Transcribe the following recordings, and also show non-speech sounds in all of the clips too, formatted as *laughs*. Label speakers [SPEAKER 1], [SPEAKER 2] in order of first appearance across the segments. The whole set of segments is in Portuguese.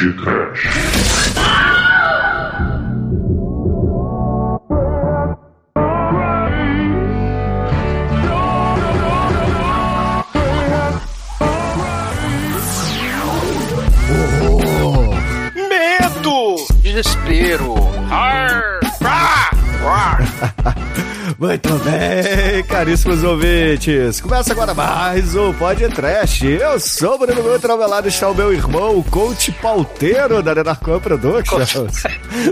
[SPEAKER 1] Dark One ou
[SPEAKER 2] caríssimos ouvintes. Começa agora mais um Pod Trash. Eu sou o Bruno Meu Travelado, está o meu irmão, o coach pauteiro da Nenarcom Productions.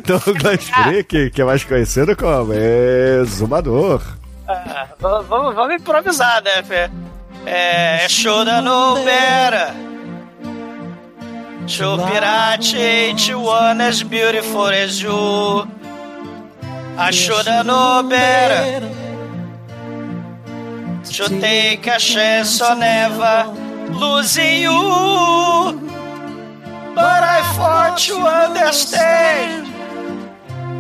[SPEAKER 2] Douglas *laughs* Freak, que é mais conhecido como Exumador.
[SPEAKER 3] Ah, vamos, vamos, improvisar, né, Fê? É, shoulda no better. Show pirate ain't one as beautiful as you. I shoulda know better. To take a chance on never losing you. But I thought you understand.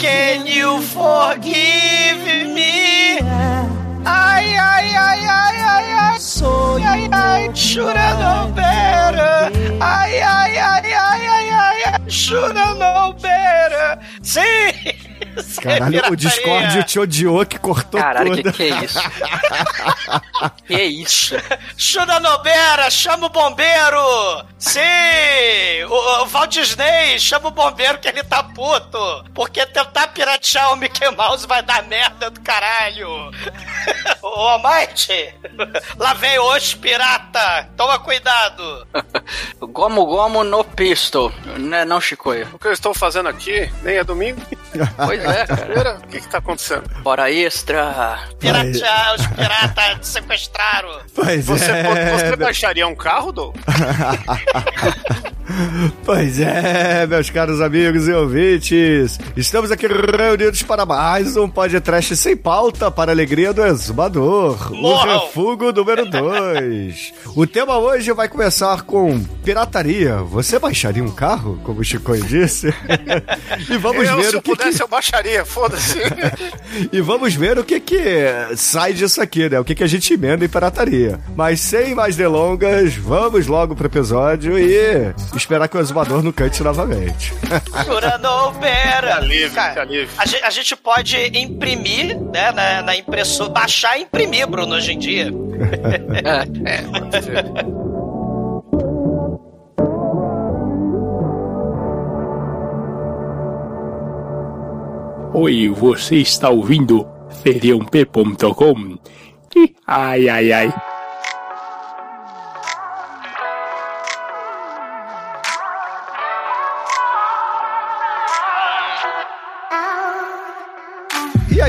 [SPEAKER 3] Can you forgive me? Ai, ai, ai, ai, ai, ai. Ai, ai, shoulda know better. Ai, ai, ai, ai, ai, ai, ai. Shoulda know better. Sim! É
[SPEAKER 2] Caralho, o. Discord te odiou que cortou
[SPEAKER 4] Caralho,
[SPEAKER 2] tudo.
[SPEAKER 4] que que é isso? *laughs* que é isso?
[SPEAKER 3] Chuda Nobera, chama o bombeiro! Sim! O, o Walt Disney, chama o bombeiro que ele tá puto! Porque tentar piratear o Mickey Mouse vai dar merda do caralho! *laughs* Ô, Almighty! Lá vem os pirata! Toma cuidado!
[SPEAKER 4] Gomo Gomo no pistol, né não, Chicoio?
[SPEAKER 5] O que eu estou fazendo aqui nem é domingo.
[SPEAKER 4] Pois é, cara.
[SPEAKER 5] O que que tá acontecendo?
[SPEAKER 4] Hora extra.
[SPEAKER 3] Piratear, os piratas sequestraram!
[SPEAKER 2] Pois
[SPEAKER 5] Você,
[SPEAKER 2] é.
[SPEAKER 5] você baixaria um carro, Dou? *laughs*
[SPEAKER 2] Pois é, meus caros amigos e ouvintes, estamos aqui reunidos para mais um podcast sem pauta para a alegria do exumador, o
[SPEAKER 3] Morram!
[SPEAKER 2] refugo número 2. o tema hoje vai começar com pirataria. Você baixaria um carro, como o Chico disse? e vamos
[SPEAKER 5] eu,
[SPEAKER 2] ver
[SPEAKER 5] se
[SPEAKER 2] o que,
[SPEAKER 5] pudesse,
[SPEAKER 2] que-
[SPEAKER 5] eu baixaria, foda-se. *laughs*
[SPEAKER 2] e vamos ver o que que sai disso aqui, né? O que que a gente emenda em pirataria. Mas sem mais delongas, vamos logo pro episódio e esperar que o exumador não cante novamente.
[SPEAKER 3] Chuda Nobera!
[SPEAKER 5] Que alívio,
[SPEAKER 3] Cara,
[SPEAKER 5] alívio.
[SPEAKER 3] A gente, a gente pode imprimir, né, na, na impressora, baixar e imprimir, Bruno, hoje em dia.
[SPEAKER 4] É,
[SPEAKER 5] É, pode ser.
[SPEAKER 6] Oi, você está ouvindo feriump.com? Ih, Ai, ai, ai.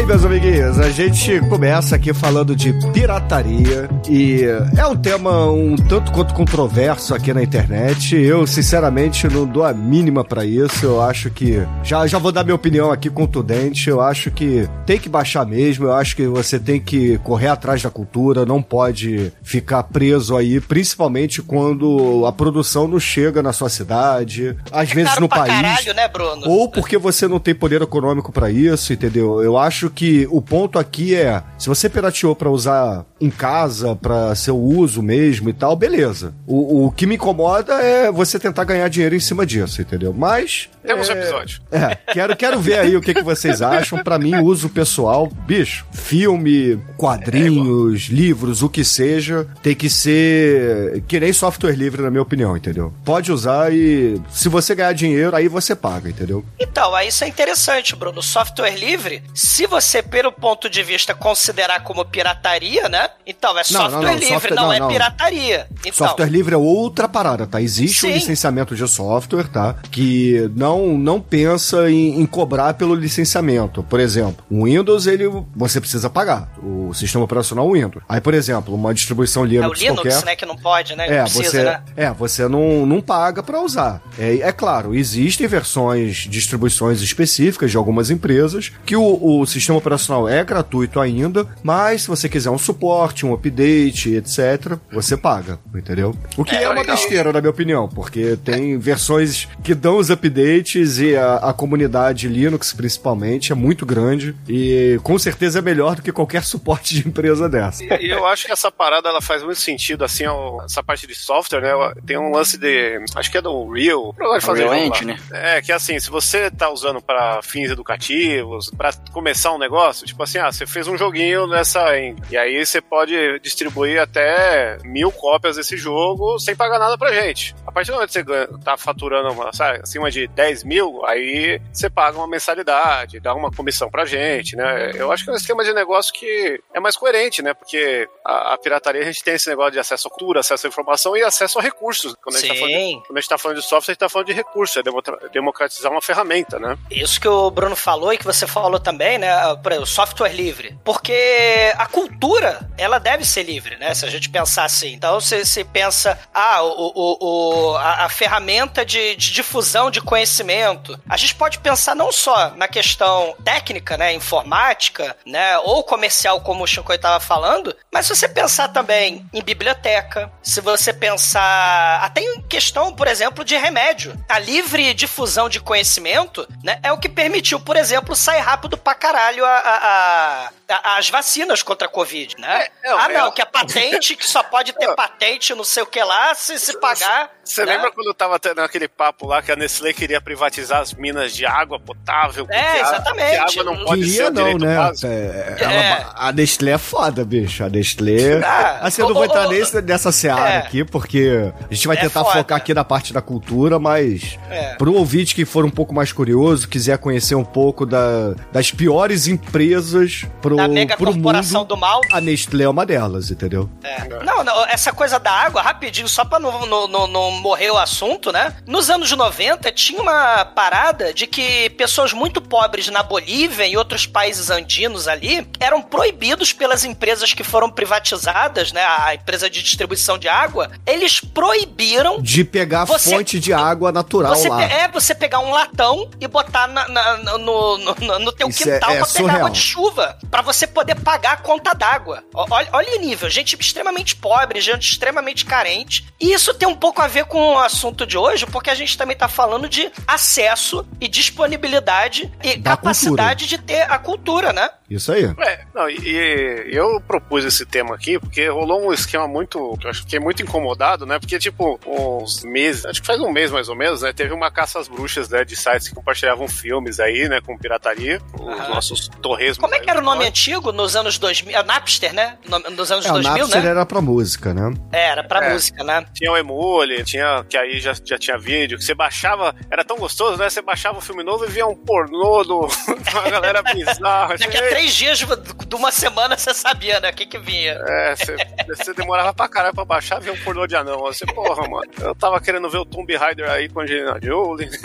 [SPEAKER 2] Meus amiguinhos, a gente começa aqui falando de pirataria e é um tema um tanto quanto controverso aqui na internet. Eu, sinceramente, não dou a mínima pra isso. Eu acho que já já vou dar minha opinião aqui contundente. Eu acho que tem que baixar mesmo. Eu acho que você tem que correr atrás da cultura, não pode ficar preso aí, principalmente quando a produção não chega na sua cidade, às vezes
[SPEAKER 3] Caro
[SPEAKER 2] no país.
[SPEAKER 3] caralho, né, Bruno?
[SPEAKER 2] Ou porque você não tem poder econômico pra isso, entendeu? Eu acho que o ponto aqui é, se você pirateou pra usar em casa, pra seu uso mesmo e tal, beleza. O, o que me incomoda é você tentar ganhar dinheiro em cima disso, entendeu? Mas
[SPEAKER 5] Temos um
[SPEAKER 2] é,
[SPEAKER 5] episódio.
[SPEAKER 2] É, quero, quero ver aí o que, que vocês acham. Pra mim, uso pessoal, bicho, filme, quadrinhos, livros, o que seja, tem que ser que nem software livre, na minha opinião, entendeu? Pode usar e se você ganhar dinheiro, aí você paga, entendeu?
[SPEAKER 3] Então, aí isso é interessante, Bruno. Software livre, se você, pelo ponto de vista, considerar como pirataria, né? Então, é
[SPEAKER 2] Não, não,
[SPEAKER 3] software
[SPEAKER 2] não,
[SPEAKER 3] livre,
[SPEAKER 2] software-
[SPEAKER 3] não,
[SPEAKER 2] não,
[SPEAKER 3] é
[SPEAKER 2] não.
[SPEAKER 3] pirataria. Então,
[SPEAKER 2] Software livre é outra parada, tá? Existe um
[SPEAKER 3] Sim.
[SPEAKER 2] licenciamento de software, tá? Que não, não pensa em, em cobrar pelo licenciamento. Por exemplo, o Windows, ele, você precisa pagar. O sistema operacional Windows. Aí, por exemplo, uma distribuição
[SPEAKER 3] é o
[SPEAKER 2] Linux,
[SPEAKER 3] Linux,
[SPEAKER 2] qualquer...
[SPEAKER 3] né, que não pode, né?
[SPEAKER 2] É,
[SPEAKER 3] não precisa,
[SPEAKER 2] você,
[SPEAKER 3] né?
[SPEAKER 2] é, você não, não paga pra usar. É, é claro, existem versões, distribuições específicas de algumas empresas que o, o sistema sistema operacional é gratuito ainda, mas se você quiser um suporte, um update, etc., você paga, entendeu? O que é,
[SPEAKER 5] É,
[SPEAKER 2] uma
[SPEAKER 5] legal.
[SPEAKER 2] besteira, na minha opinião, porque tem versões que dão os updates e a, a comunidade Linux, principalmente, é muito grande e com certeza é melhor do que qualquer suporte de empresa dessa.
[SPEAKER 5] E e eu acho que essa parada ela faz muito sentido, assim, essa parte de software, né? Tem um lance de. Acho que é do Real. Fazer lá.
[SPEAKER 4] Engine.
[SPEAKER 5] É, que assim, se você tá usando para fins educativos, para começar um negócio, tipo assim, ah, você fez um joguinho nessa engine, e aí você pode distribuir até mil cópias desse jogo sem pagar nada pra gente. A partir do momento que você ganha, tá faturando uma, sabe, acima de 10 mil, aí você paga uma mensalidade, dá uma comissão pra gente, né? Eu acho que é um esquema de negócio que é mais coerente, né? Porque a, a pirataria a gente tem esse negócio de acesso à cultura, acesso à informação e acesso a recursos. Quando a gente, tá falando
[SPEAKER 3] Sim.
[SPEAKER 5] de, quando a gente tá falando de software, a gente tá falando de recursos, é democratizar uma ferramenta, né?
[SPEAKER 3] Isso que o Bruno falou e que você falou também, né? Por exemplo, software livre. Porque a cultura, ela deve ser livre, né? Se a gente pensar assim. Então, se, se pensa, ah, o, o, o- a, a ferramenta de, de difusão de conhecimento. A gente pode pensar não só na questão técnica, né? Informática, né? Ou comercial, como o Shinkoi estava falando, mas se você pensar também em biblioteca, se você pensar até em questão, por exemplo, de remédio. A livre difusão de conhecimento, né, é o que permitiu, por exemplo, sair rápido pra caralho a, a- as vacinas contra a Covid, né?
[SPEAKER 5] É, não,
[SPEAKER 3] ah, não,
[SPEAKER 5] é-
[SPEAKER 3] que a patente, que só pode ter *laughs* patente, não sei o que lá, se, se pagar.
[SPEAKER 5] Você
[SPEAKER 3] né?
[SPEAKER 5] lembra quando tava tendo aquele papo lá que a Nestlé queria privatizar as minas de água potável?
[SPEAKER 3] É, exatamente.
[SPEAKER 5] porque a água não pode ser
[SPEAKER 2] Queria
[SPEAKER 5] o
[SPEAKER 2] não, né? É,
[SPEAKER 3] É.
[SPEAKER 2] ela- a Nestlé é foda, bicho. A Nestlé.
[SPEAKER 3] Ah,
[SPEAKER 2] assim, eu não vou entrar nesse, nessa seara
[SPEAKER 3] é.
[SPEAKER 2] aqui, porque a gente vai
[SPEAKER 3] É
[SPEAKER 2] tentar
[SPEAKER 3] foda.
[SPEAKER 2] focar aqui na parte da cultura, mas
[SPEAKER 3] É.
[SPEAKER 2] pro ouvinte que for um pouco mais curioso, quiser conhecer um pouco da- das piores empresas pro,
[SPEAKER 3] Da mega
[SPEAKER 2] pro
[SPEAKER 3] corporação
[SPEAKER 2] mundo,
[SPEAKER 3] do mal.
[SPEAKER 2] a Nestlé é uma delas, entendeu?
[SPEAKER 3] É. Não, não, essa coisa da água, rapidinho, só pra não, não, não, não morrer o assunto, né? Nos anos 90, tinha uma parada de que pessoas muito pobres na Bolívia e outros países andinos ali eram proibidos pelas empresas que foram privatizadas, né? A empresa de distribuição de água, eles proibiram
[SPEAKER 2] De pegar
[SPEAKER 3] Você-
[SPEAKER 2] fonte de água natural
[SPEAKER 3] você
[SPEAKER 2] lá.
[SPEAKER 3] é você pegar um latão e botar na- na- na- no, no, no teu
[SPEAKER 2] Isso
[SPEAKER 3] quintal
[SPEAKER 2] é- é
[SPEAKER 3] pra pegar
[SPEAKER 2] surreal.
[SPEAKER 3] água de chuva, pra você poder pagar a conta d'água. Olha, olha o nível, gente extremamente pobre, gente extremamente carente. E isso tem um pouco a ver com o assunto de hoje, porque a gente também tá falando de acesso e disponibilidade e
[SPEAKER 2] Da
[SPEAKER 3] capacidade de ter a cultura, né?
[SPEAKER 2] Isso aí.
[SPEAKER 5] É, não, e, e eu propus esse tema aqui porque rolou um esquema muito. que Eu acho que fiquei muito incomodado, né? Porque, tipo, uns meses, acho que faz um mês mais ou menos, né? Teve uma caça às bruxas, né? De sites que compartilhavam filmes aí, né? Com pirataria. Os
[SPEAKER 3] Aham.
[SPEAKER 5] nossos torresmos.
[SPEAKER 3] Como é que era o nome antigo nos anos 2000? É Napster, né? No- Nos anos
[SPEAKER 2] É, o
[SPEAKER 3] 2000,
[SPEAKER 2] Napster
[SPEAKER 3] né?
[SPEAKER 2] era pra música, né?
[SPEAKER 3] É, era pra
[SPEAKER 5] É.
[SPEAKER 3] música, né?
[SPEAKER 5] Tinha o Emule, tinha. Que aí já, já tinha vídeo, que você baixava. Era tão gostoso, né? Você baixava o filme novo e via um pornô do. *laughs* uma galera bizarra.
[SPEAKER 3] Daqui a
[SPEAKER 5] Ei,
[SPEAKER 3] três dias de uma semana você sabia, né? O que que vinha.
[SPEAKER 5] É, você, demorava pra caralho pra baixar ver um pornô de anão. Você, porra, mano. Eu tava querendo ver o Tomb Raider aí com a Angelina Jolie. *laughs*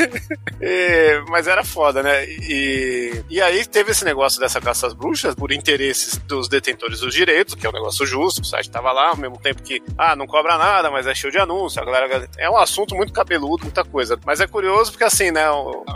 [SPEAKER 5] E- mas era foda, né? E, e aí teve esse negócio dessa caça às bruxas por interesses dos detentores dos direitos, que é um negócio justo. O site tava lá, ao mesmo tempo que, ah, não cobra nada, mas é cheio de anúncio. A galera, é um assunto muito cabeludo, muita coisa. Mas é curioso porque, assim, né?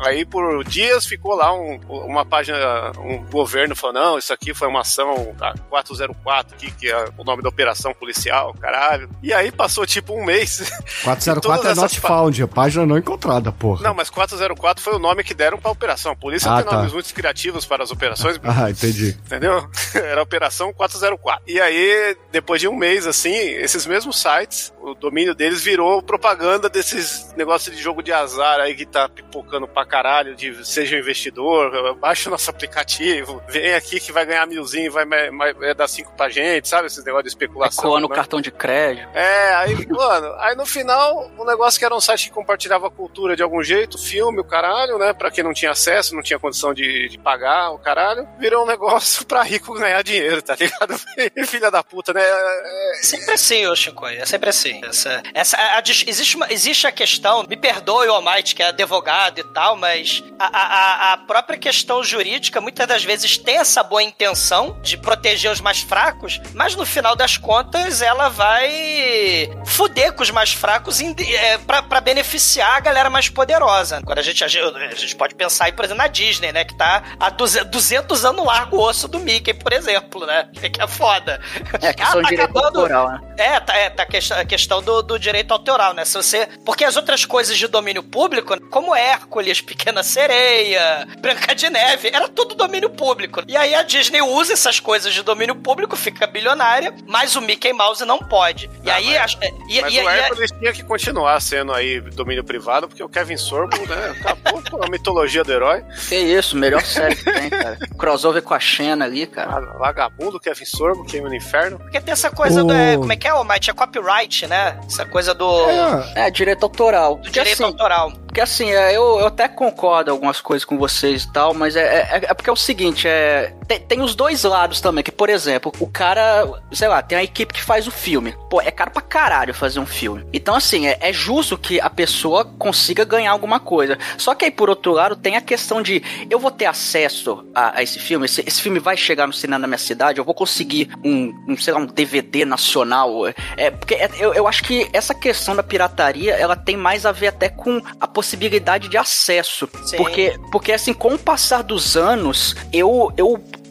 [SPEAKER 5] Aí por dias ficou lá um- uma página, um governo falando, não, isso aqui foi uma ação da 404 aqui, que é o nome da operação policial, caralho. E aí passou tipo um mês. *laughs*
[SPEAKER 2] 404
[SPEAKER 5] Todas
[SPEAKER 2] é not
[SPEAKER 5] pa-
[SPEAKER 2] found, a página não encontrada, porra.
[SPEAKER 5] Não, mas 404 foi o nome que deram pra operação. A polícia
[SPEAKER 2] Ah,
[SPEAKER 5] tem
[SPEAKER 2] tá.
[SPEAKER 5] nomes muito criativos para as operações,
[SPEAKER 2] Ah, entendi.
[SPEAKER 5] entendeu? *laughs* Era a Operação 404. E aí, depois de um mês, assim, esses mesmos sites, o domínio deles virou propaganda desses negócios de jogo de azar aí que tá pipocando pra caralho, de seja um investidor, baixa o nosso aplicativo, vem aqui que vai ganhar milzinho, vai, vai, vai dar cinco pra gente, sabe? Esses negócios de especulação.
[SPEAKER 4] Ecoando o
[SPEAKER 5] né?
[SPEAKER 4] cartão de crédito.
[SPEAKER 5] É, aí, mano, aí no final, o negócio que era um site que compartilhava cultura de algum jeito, filme, o caralho, né? Pra quem não tinha acesso, não tinha condição de, de pagar, o caralho, virou um negócio *laughs* pra rico ganhar dinheiro, tá ligado? *laughs* Filha da puta, né? É,
[SPEAKER 3] Sempre assim, ô Shinkoi, é sempre assim. Essa, essa, a- a existe, uma, existe a questão, me perdoe o Almighty, que é advogado e tal, mas a, a- a- a própria questão jurídica muitas das vezes tem essa
[SPEAKER 7] essa boa intenção de proteger os mais fracos, mas no final das contas ela vai fuder com os mais fracos é, para beneficiar a galera mais poderosa. Agora a gente, a gente pode pensar aí, por exemplo, na Disney, né? Que tá há 200 anos largo o osso do Mickey, por exemplo, né? *laughs* Que é foda.
[SPEAKER 4] É, questão ah, tá acabando... autoral, né?
[SPEAKER 7] É, tá, é, tá a questão do, do direito autoral, né? Se você... Porque as outras coisas de domínio público, como Hércules, Pequena Sereia, Branca de Neve, era tudo domínio público. E aí a Disney usa essas coisas de domínio público, fica bilionária, mas o Mickey Mouse não pode. E ah, aí...
[SPEAKER 5] Mas, a, e, mas e, o Hércules tinha que continuar sendo aí domínio privado, porque o Kevin Sorbo, né? Acabou *laughs* com a mitologia do herói.
[SPEAKER 4] Que isso, melhor série que tem, cara. Crossover com a Xena ali, cara.
[SPEAKER 5] Vagabundo, Kevin Sorbo, queima no inferno.
[SPEAKER 7] Porque tem essa coisa do... É, como é que é, Almighty? É copyright, né? Essa coisa do...
[SPEAKER 4] É, é direito autoral.
[SPEAKER 7] Do direito assim, autoral.
[SPEAKER 4] Porque assim, é, eu, eu até concordo algumas coisas com vocês e tal, mas é, é, é porque é o seguinte, é, tem, tem, os dois lados também, que por exemplo, o cara, sei lá, tem a equipe que faz o filme. Pô, é caro pra caralho fazer um filme. Então assim, é, é justo que a pessoa consiga ganhar alguma coisa. Só que aí por outro lado tem a questão de, eu vou ter acesso a, a esse filme, esse, esse, filme vai chegar no cinema na minha cidade, eu vou conseguir um, um sei lá, um DVD nacional. É, porque é, eu, eu acho que essa questão da pirataria, ela tem mais a ver até com a possibilidade de acesso. Sim. Porque, porque assim, com o passar dos anos, eu, eu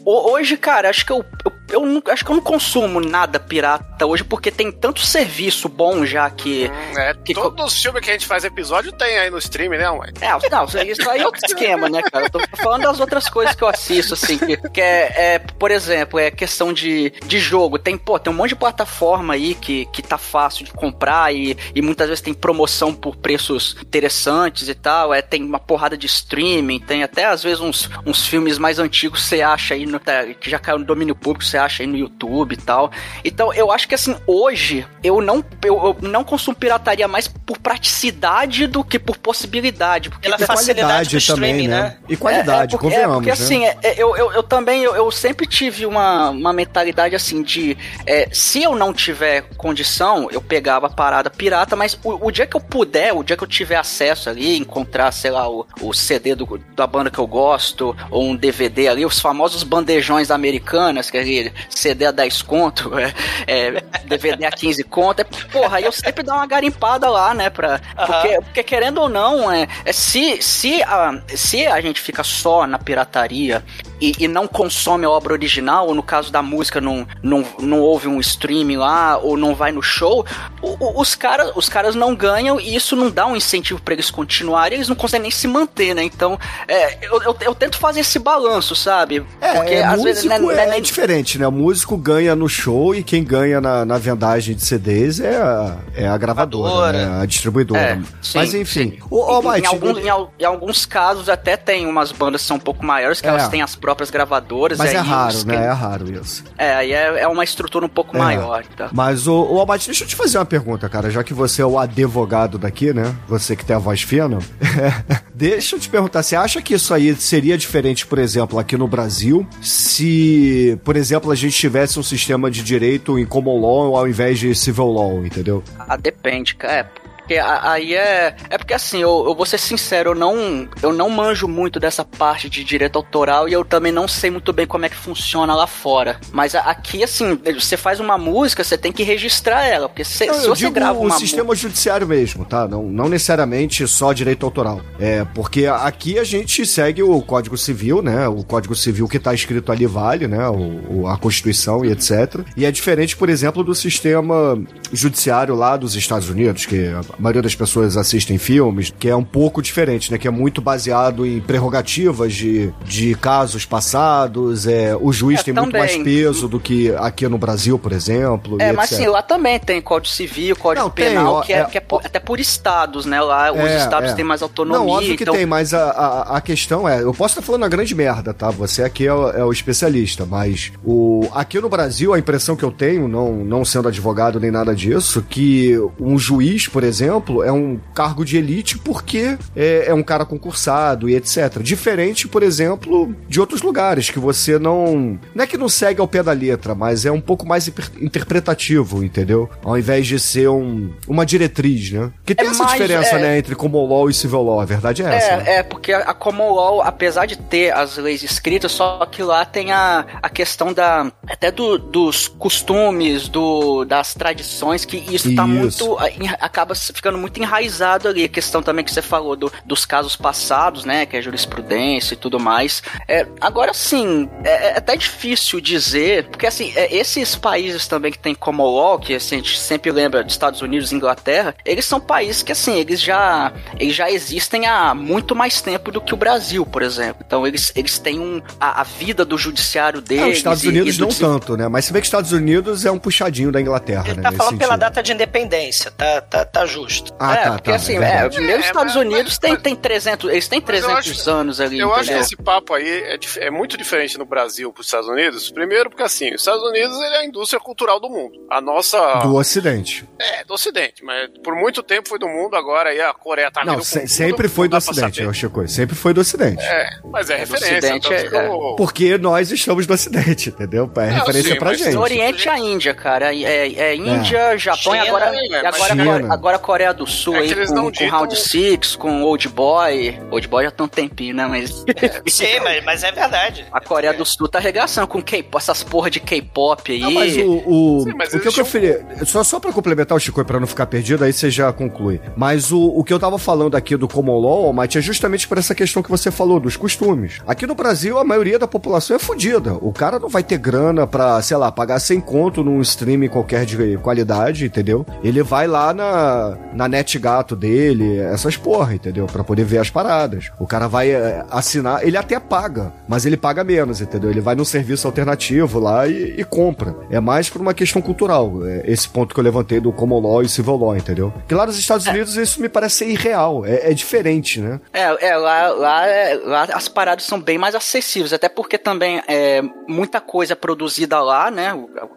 [SPEAKER 4] hoje, cara, acho que eu, eu eu não, acho que eu não consumo nada pirata hoje porque tem tanto serviço bom já que.
[SPEAKER 5] Hum, é, que todos os filmes que a gente faz episódio tem aí no stream, né, mãe?
[SPEAKER 4] É, não, isso aí é outro *laughs* esquema, né, cara? Eu tô falando das outras coisas que eu assisto, assim, que, que é, é, por exemplo, é questão de, de jogo. Tem, pô, tem um monte de plataforma aí que, que tá fácil de comprar e, e muitas vezes tem promoção por preços interessantes e tal. É, tem uma porrada de streaming, tem até às vezes uns, uns filmes mais antigos que você acha aí, no, que já caiu no domínio público, você acha aí no YouTube e tal. Então eu acho que assim, hoje eu não, eu, eu não consumo pirataria mais por praticidade do que por possibilidade. Porque
[SPEAKER 2] Pela facilidade do também, né? né? E qualidade, é, é porque, convenhamos. É, porque
[SPEAKER 4] né? assim, é, eu, eu, eu também, eu, eu, sempre tive uma, uma mentalidade assim de é, se eu não tiver condição, eu pegava a parada pirata, mas o, o, dia que eu puder, o dia que eu tiver acesso ali, encontrar, sei lá, o, o CD do, da banda que eu gosto, ou um DVD ali, os famosos bandejões americanas, quer dizer, CD a 10 conto, *laughs* é, é, DVD a 15 conto. É, porra, aí eu sempre dou uma garimpada lá, né? Pra, porque, porque querendo ou não, é, é se, se, a, se a gente fica só na pirataria e, e, não consome a obra original, ou no caso da música não, não, não houve um streaming lá, ou não vai no show, o, o, os, cara, os caras não ganham e isso não dá um incentivo para eles continuarem, eles não conseguem nem se manter, né? Então, é, eu, eu, eu, tento fazer esse balanço, sabe?
[SPEAKER 2] É, Porque é, às vezes né, é, é, diferente, né? O músico ganha no show e quem ganha na, na vendagem de CDs é a, é a gravadora, né? a distribuidora. É, sim, Mas enfim. Sim.
[SPEAKER 4] O, o, em, em, alguns, em, em, alguns casos até tem umas bandas que são um pouco maiores, que elas é. têm as próprias gravadoras.
[SPEAKER 2] Mas é raro, né? É raro isso.
[SPEAKER 4] É, aí é, é uma estrutura um pouco é. maior. Tá?
[SPEAKER 2] Mas, o, o Albate, deixa eu te fazer uma pergunta, cara. Já que você é o advogado daqui, né? Você que tem a voz fina. *laughs* deixa eu te perguntar, você acha que isso aí seria diferente, por exemplo, aqui no Brasil, se, por exemplo, a gente tivesse um sistema de direito em common law ao invés de civil law, entendeu?
[SPEAKER 4] Ah, depende, cara. É, porque aí é. É porque assim, eu, eu vou ser sincero, eu não, eu não manjo muito dessa parte de direito autoral e eu também não sei muito bem como é que funciona lá fora. Mas aqui, assim, você faz uma música, você tem que registrar ela. Porque se, não, se você grava
[SPEAKER 2] uma. O sistema judiciário mesmo, tá? Não, não necessariamente só direito autoral. É, porque aqui a gente segue o Código Civil, né? O Código Civil que tá escrito ali vale, né? O, a Constituição e etc. E é diferente, por exemplo, do sistema judiciário lá dos Estados Unidos, que a maioria das pessoas assistem filmes, que é um pouco diferente, né? Que é muito baseado em prerrogativas de, de casos passados. É, o juiz é, tem também. muito mais peso do que aqui no Brasil, por exemplo.
[SPEAKER 4] É, mas sim, lá também tem Código Civil, Código Não, Penal, tem, que, é, é, que é por, até por estados, né? Lá os é, estados é. têm mais autonomia. Não,
[SPEAKER 2] óbvio que então... tem, mas a, a, a, questão é, eu posso estar falando a grande merda, tá? Você aqui é, é, o especialista, mas o, aqui no Brasil, a impressão que eu tenho, não, não sendo advogado nem nada disso, que um juiz, por exemplo, exemplo, é um cargo de elite porque é, é um cara concursado e etc. Diferente, por exemplo, de outros lugares que você não. Não é que não segue ao pé da letra, mas é um pouco mais interpretativo, entendeu? Ao invés de ser um, uma diretriz, né? Que tem
[SPEAKER 4] É
[SPEAKER 2] essa
[SPEAKER 4] mais-
[SPEAKER 2] diferença,
[SPEAKER 4] é.
[SPEAKER 2] né, entre common law e civil law. A verdade é essa. né?
[SPEAKER 4] É, é, porque a common law, apesar de ter as leis escritas, só que lá tem a, a questão da até do- dos costumes, do, das tradições, que isso, tá
[SPEAKER 2] Isso.
[SPEAKER 4] muito a- em- acaba se- ficando muito enraizado ali. A questão também que você falou do- dos casos passados, né, que é jurisprudência e tudo mais. É, agora sim, é, é até difícil dizer, porque assim, é, esses países também que tem common law, que assim, a gente sempre lembra dos Estados Unidos e Inglaterra, eles são países que assim, eles já eles já existem há muito mais tempo do que o Brasil, por exemplo. Então eles, eles têm um, a, a vida do judiciário
[SPEAKER 2] É,
[SPEAKER 4] deles.
[SPEAKER 2] os Estados
[SPEAKER 4] e-
[SPEAKER 2] Unidos
[SPEAKER 4] e
[SPEAKER 2] não tanto, né? Mas se vê que os Estados Unidos é um puxadinho da Inglaterra,
[SPEAKER 3] Ele
[SPEAKER 2] né?
[SPEAKER 3] tá falando pela data de independência, tá, tá, tá justo.
[SPEAKER 2] Ah,
[SPEAKER 4] é,
[SPEAKER 2] tá,
[SPEAKER 4] porque
[SPEAKER 2] tá.
[SPEAKER 4] assim,
[SPEAKER 2] é
[SPEAKER 4] é, mesmo os
[SPEAKER 5] É,
[SPEAKER 4] Estados
[SPEAKER 5] mas-
[SPEAKER 4] Unidos
[SPEAKER 5] mas-
[SPEAKER 4] tem,
[SPEAKER 5] mas-
[SPEAKER 4] tem 300, eles têm
[SPEAKER 5] Mas eu
[SPEAKER 4] 300
[SPEAKER 5] acho-
[SPEAKER 4] anos ali.
[SPEAKER 5] Eu acho que
[SPEAKER 4] entendeu?
[SPEAKER 5] esse papo aí é, é muito diferente no Brasil para os Estados Unidos. Primeiro, porque assim, os Estados Unidos ele é a indústria cultural do mundo. A nossa.
[SPEAKER 2] Do Ocidente.
[SPEAKER 5] É, do Ocidente, mas por muito tempo foi do mundo, agora aí a Coreia tá
[SPEAKER 2] Não, se-
[SPEAKER 5] tudo,
[SPEAKER 2] sempre foi
[SPEAKER 5] não
[SPEAKER 2] do Ocidente, eu Chico. Sempre foi do Ocidente.
[SPEAKER 5] É, mas é
[SPEAKER 4] do
[SPEAKER 5] referência.
[SPEAKER 4] Ocidente
[SPEAKER 5] então
[SPEAKER 4] é-
[SPEAKER 5] ficou-
[SPEAKER 2] Porque nós estamos no Ocidente, entendeu? É referência
[SPEAKER 5] sim,
[SPEAKER 2] pra gente.
[SPEAKER 4] Do Oriente à Índia, cara. É, é Índia, Japão e agora,
[SPEAKER 5] é,
[SPEAKER 4] e agora,
[SPEAKER 2] China.
[SPEAKER 4] Core- agora Coreia do Sul
[SPEAKER 5] É
[SPEAKER 4] aí com, com
[SPEAKER 5] ditam-
[SPEAKER 4] Round Six, com Old Boy. Old Boy já tem um tempinho, né? Mas
[SPEAKER 3] Sim, mas, mas é verdade.
[SPEAKER 4] a Coreia do Sul tá arregaçando com K-pop, essas porra de K-pop aí.
[SPEAKER 2] Não, mas o, o,
[SPEAKER 5] Sim, mas
[SPEAKER 2] o que eu
[SPEAKER 5] existe um-.
[SPEAKER 2] Só, só pra complementar o Chico, pra não ficar perdido, aí você já conclui. Mas o, o que eu tava falando aqui do Common Law, Almighty, é justamente por essa questão que você falou, dos costumes. Aqui no Brasil, a maioria da população é fodida. O cara não vai ter grana pra, sei lá, pagar 100 conto num streaming qualquer de qualidade, entendeu? Ele vai lá na, na NetGato dele, essas porra, entendeu? Pra poder ver as paradas. O cara vai é, assinar, ele até paga, mas ele paga menos, entendeu? Ele vai num serviço alternativo lá e, e compra. É mais por uma questão cultural, é esse ponto que eu levantei do Common Law e Civil Law, entendeu? Que lá nos Estados Unidos isso me parece ser irreal, é, é diferente, né?
[SPEAKER 4] É, é lá, lá, é- lá as paradas são bem mais acessíveis, até porque também é muita coisa produzida lá, né?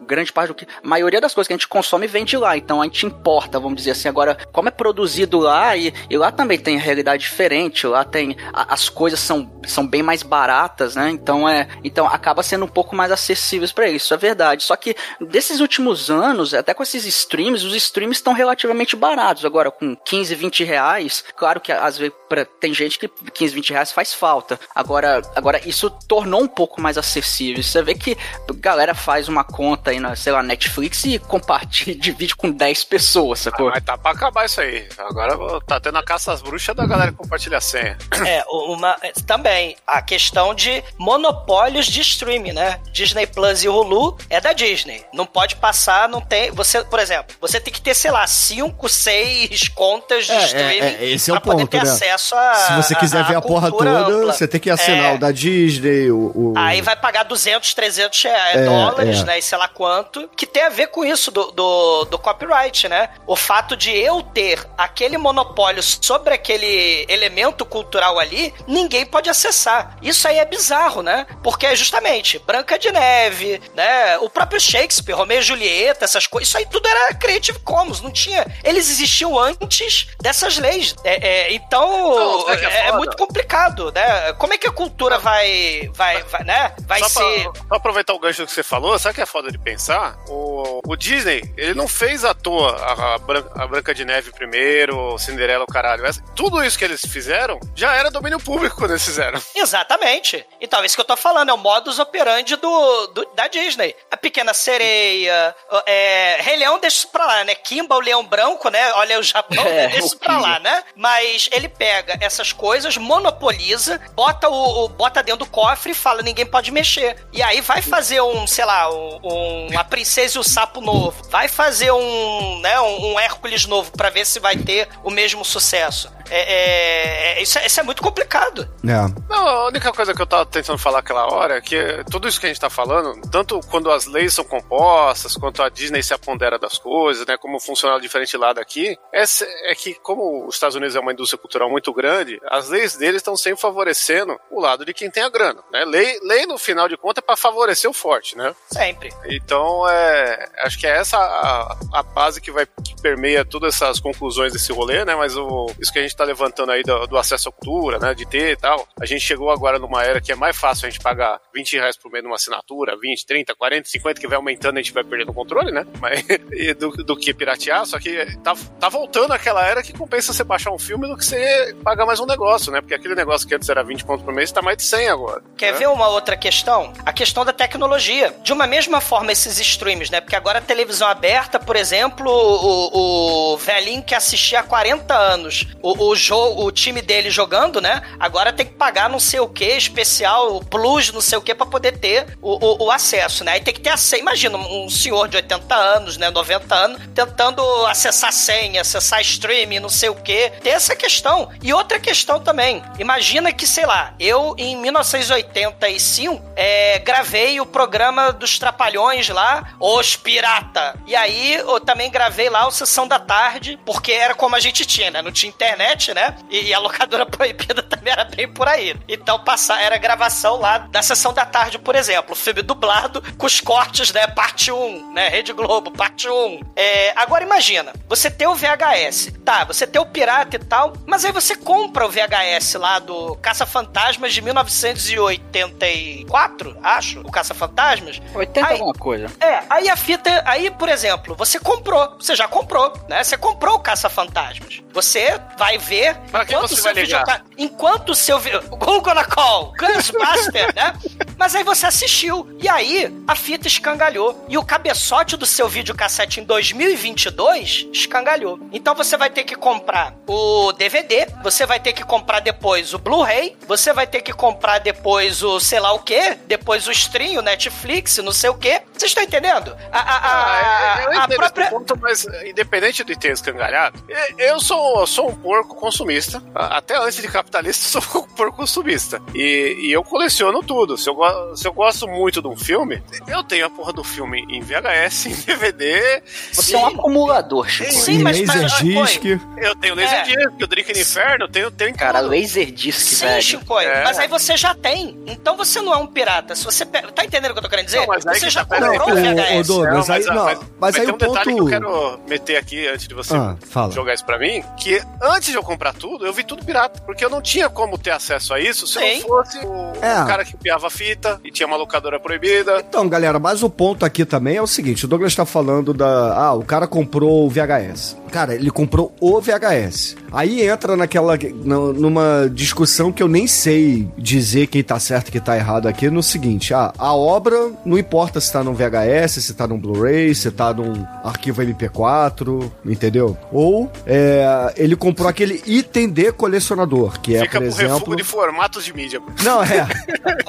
[SPEAKER 4] grande parte do que. A maioria das coisas que a gente consome vem de lá, então a gente importa, vamos dizer assim. Agora, como é produzido lá, e, e lá também tem realidade diferente, lá tem. a- as coisas são, são bem mais baratas, né? Então é. Então acaba sendo um pouco mais acessíveis pra isso, é verdade. Só que desses últimos anos, até com esses streams, os streams estão relativamente baratos. Agora, com 15, 20 reais, claro que às vezes pra- tem gente que 15, 20 reais faz falta. Agora, agora isso tornou um pouco mais acessível. Você vê que a galera faz uma conta aí na, sei lá, Netflix e compartilha, *laughs* divide com 10 pessoas,
[SPEAKER 5] Ah,
[SPEAKER 4] sacou?
[SPEAKER 5] mas tá pra acabar isso aí. Agora tá tendo a caça às bruxas da galera que compartilha a senha. *coughs*
[SPEAKER 3] É, uma, também a questão de monopólios de streaming, né? Disney Plus e Hulu é da Disney. Não pode passar, não tem. Você, por exemplo, você tem que ter, sei lá, cinco, seis contas de
[SPEAKER 2] É, é,
[SPEAKER 3] streaming
[SPEAKER 2] é, esse é o
[SPEAKER 3] pra poder
[SPEAKER 2] ponto,
[SPEAKER 3] ter
[SPEAKER 2] né?
[SPEAKER 3] acesso a.
[SPEAKER 2] Se você quiser ver a porra toda,
[SPEAKER 3] ampla.
[SPEAKER 2] você tem que assinar
[SPEAKER 3] É.
[SPEAKER 2] o da Disney, o. o-
[SPEAKER 3] Aí vai pagar 200, 300 reais,
[SPEAKER 2] É,
[SPEAKER 3] dólares,
[SPEAKER 2] é.
[SPEAKER 3] né? E sei lá quanto. Que tem a ver com isso do, do, do copyright, né? O fato de eu ter aquele monopólio sobre aquele elemento cultural ali, ninguém pode acessar. Isso aí é bizarro, né? Porque é justamente Branca de Neve, né? O próprio Shakespeare, Romeu e Julieta, essas coisas. Isso aí tudo era Creative Commons, não tinha. Eles existiam antes dessas leis. É, é, então,
[SPEAKER 5] Não, é
[SPEAKER 3] é, é muito complicado, né? Como é que a cultura vai, vai, vai né? Vai
[SPEAKER 5] só
[SPEAKER 3] ser.
[SPEAKER 5] pra, pra aproveitar o gancho que você falou, sabe que é foda de pensar? O, o Disney, ele não fez à toa a, a Branca de Neve primeiro, Cinderela, o caralho. Essa- tudo isso que eles fizeram já era domínio público quando eles fizeram. *laughs*
[SPEAKER 3] Exatamente. Então, isso que eu tô falando, é o modus operandi do, do- da Disney. A Pequena Sereia, é, Rei Leão deixa isso pra lá, né? Kimba, o Leão Branco, né? Olha o Japão, *laughs*
[SPEAKER 4] É,
[SPEAKER 3] deixa isso pra lá, né? Mas ele pega essas coisas, monopoliza, bota o, o- bota dentro do cofre e fala, ninguém pode mexer. E aí vai fazer um, sei lá, um, um- a Princesa e o Sapo novo. Vai fazer um, né, um, um Hércules novo pra ver se vai ter o mesmo sucesso. É, é- é- isso, é, isso é muito complicado.
[SPEAKER 2] É.
[SPEAKER 5] Não, a única coisa que eu tava tentando falar aquela hora é que tudo isso que a gente tá falando, tanto quando as leis são compostas, quanto a Disney se apondera das coisas, né, como funciona diferente lá daqui, é, é que como os Estados Unidos é uma indústria cultural muito grande, as leis deles estão sempre favorecendo o lado de quem tem a grana, né? Lei, lei no final de contas é para favorecer o forte, né?
[SPEAKER 3] Sempre.
[SPEAKER 5] Então, é, acho que é essa a, a base que vai que permeia todas essas conclusões desse rolê, né? Mas o, isso que a gente tá levantando aí do, do acesso à cultura, né? De ter e tal. A gente chegou agora numa era que é mais fácil a gente pagar 20 reais por mês numa assinatura, 20, 30, 40, 50, que vai aumentando a gente vai perdendo o controle, né? Mas, *laughs* do, do que piratear, só que tá, tá voltando aquela era que compensa você baixar um filme do que você pagar mais um negócio, né? Porque aquele negócio que antes era 20 pontos por mês tá mais de 100 agora.
[SPEAKER 3] Quer
[SPEAKER 5] né?
[SPEAKER 3] ver uma outra questão? A questão da tecnologia. De uma mesma forma, esses streams, né? Porque agora a televisão aberta, por exemplo, o, o velhinho que assistia há 40 anos o, o, o time dele jogando, né? Agora tem que pagar não sei o que, especial, plus, não sei o que, pra poder ter o, o, o acesso, né? Aí tem que ter acesso. Imagina um senhor de 80 anos, né? 90 anos, tentando acessar senha, acessar streaming, não sei o que. Tem essa questão. E outra questão também. Imagina que, sei lá, eu em 1985 é, gravei o programa dos Trapalhões lá, Os Pirata. E aí eu também gravei lá o Sessão da Tarde, porque era como a gente tinha, né? Não tinha internet, né? E, e a locadora *laughs* proibida também era bem por aí. Então passar, era gravação lá da Sessão da Tarde, por exemplo. Filme dublado com os cortes, né? Parte 1, né? Rede Globo, parte 1. É, agora imagina, você tem o VHS. Tá, você tem o pirata e tal, mas aí você compra o VHS lá do Caça-Fantasmas de 1984, acho, o Caça-Fantasmas.
[SPEAKER 4] 80
[SPEAKER 3] Aí-
[SPEAKER 4] alguma coisa.
[SPEAKER 3] É, aí a fita, aí, por exemplo, você comprou, você já comprou, né? Você comprou o Caça-Fantasmas. Você vai ver
[SPEAKER 5] Pra que você vai
[SPEAKER 3] seu
[SPEAKER 5] ligar?
[SPEAKER 3] videoca- enquanto o seu Google na call, Ghostbuster, né? Mas aí você assistiu e aí a fita escangalhou e o cabeçote do seu videocassete em 2022 escangalhou. Então você vai ter que comprar o DVD, você vai ter que comprar depois o Blu-ray, você vai ter que comprar depois o sei lá o que, depois o stream, o Netflix, não sei o que. Vocês estão entendendo? A, a, a,
[SPEAKER 5] Ah, eu
[SPEAKER 3] a
[SPEAKER 5] entendo
[SPEAKER 3] própria
[SPEAKER 5] esse ponto, mas independente de ter escangalhado, e- eu sou, sou um porco consumista. Até antes de capitalista, *laughs* sou porco consumista. E, e eu coleciono tudo. Se eu, se eu gosto muito de um filme, eu tenho a porra do filme em VHS, *laughs* em DVD.
[SPEAKER 4] Você é um acumulador, Chico.
[SPEAKER 3] Sim,
[SPEAKER 2] E
[SPEAKER 3] mas- mas-
[SPEAKER 2] Laserdisc.
[SPEAKER 5] Eu tenho
[SPEAKER 3] É.
[SPEAKER 5] Laserdisc, eu Drink no Inferno, eu tenho, tenho
[SPEAKER 4] Cara,
[SPEAKER 5] tudo.
[SPEAKER 4] Laserdisc,
[SPEAKER 3] Sim,
[SPEAKER 4] velho.
[SPEAKER 3] Chicoio,
[SPEAKER 5] É.
[SPEAKER 3] mas aí você já tem. Então você não é um pirata. Se você pe- Tá entendendo o que eu tô querendo dizer?
[SPEAKER 5] Não, mas aí
[SPEAKER 3] você já
[SPEAKER 5] tá,
[SPEAKER 3] comprou o. VHS.
[SPEAKER 2] Ô, ô, Douglas, aí- não, mas aí
[SPEAKER 5] tem um detalhe que eu
[SPEAKER 2] ponto-
[SPEAKER 5] quero meter aqui antes de você
[SPEAKER 2] Ah, fala.
[SPEAKER 5] jogar isso pra mim, que antes de eu comprar tudo, eu vi tudo pirata, porque eu não tinha como ter acesso a isso se
[SPEAKER 3] Sim.
[SPEAKER 5] não fosse o,
[SPEAKER 2] É.
[SPEAKER 5] o cara que piava fita e tinha uma locadora proibida.
[SPEAKER 2] Então, galera, mas o ponto aqui também é o seguinte: o Douglas tá falando da. Ah, o cara comprou o VHS. Cara, ele comprou o VHS. Aí entra naquela. nu- numa discussão que eu nem sei dizer quem tá certo e quem tá errado aqui. No seguinte: ah, a obra, não importa se tá num VHS, se tá num Blu-ray, se tá num arquivo MP4, entendeu? Ou é, ele comprou aquele item de colecionador, que é,
[SPEAKER 5] Fica
[SPEAKER 2] por exemplo.
[SPEAKER 5] de formatos de mídia.
[SPEAKER 2] Não, é.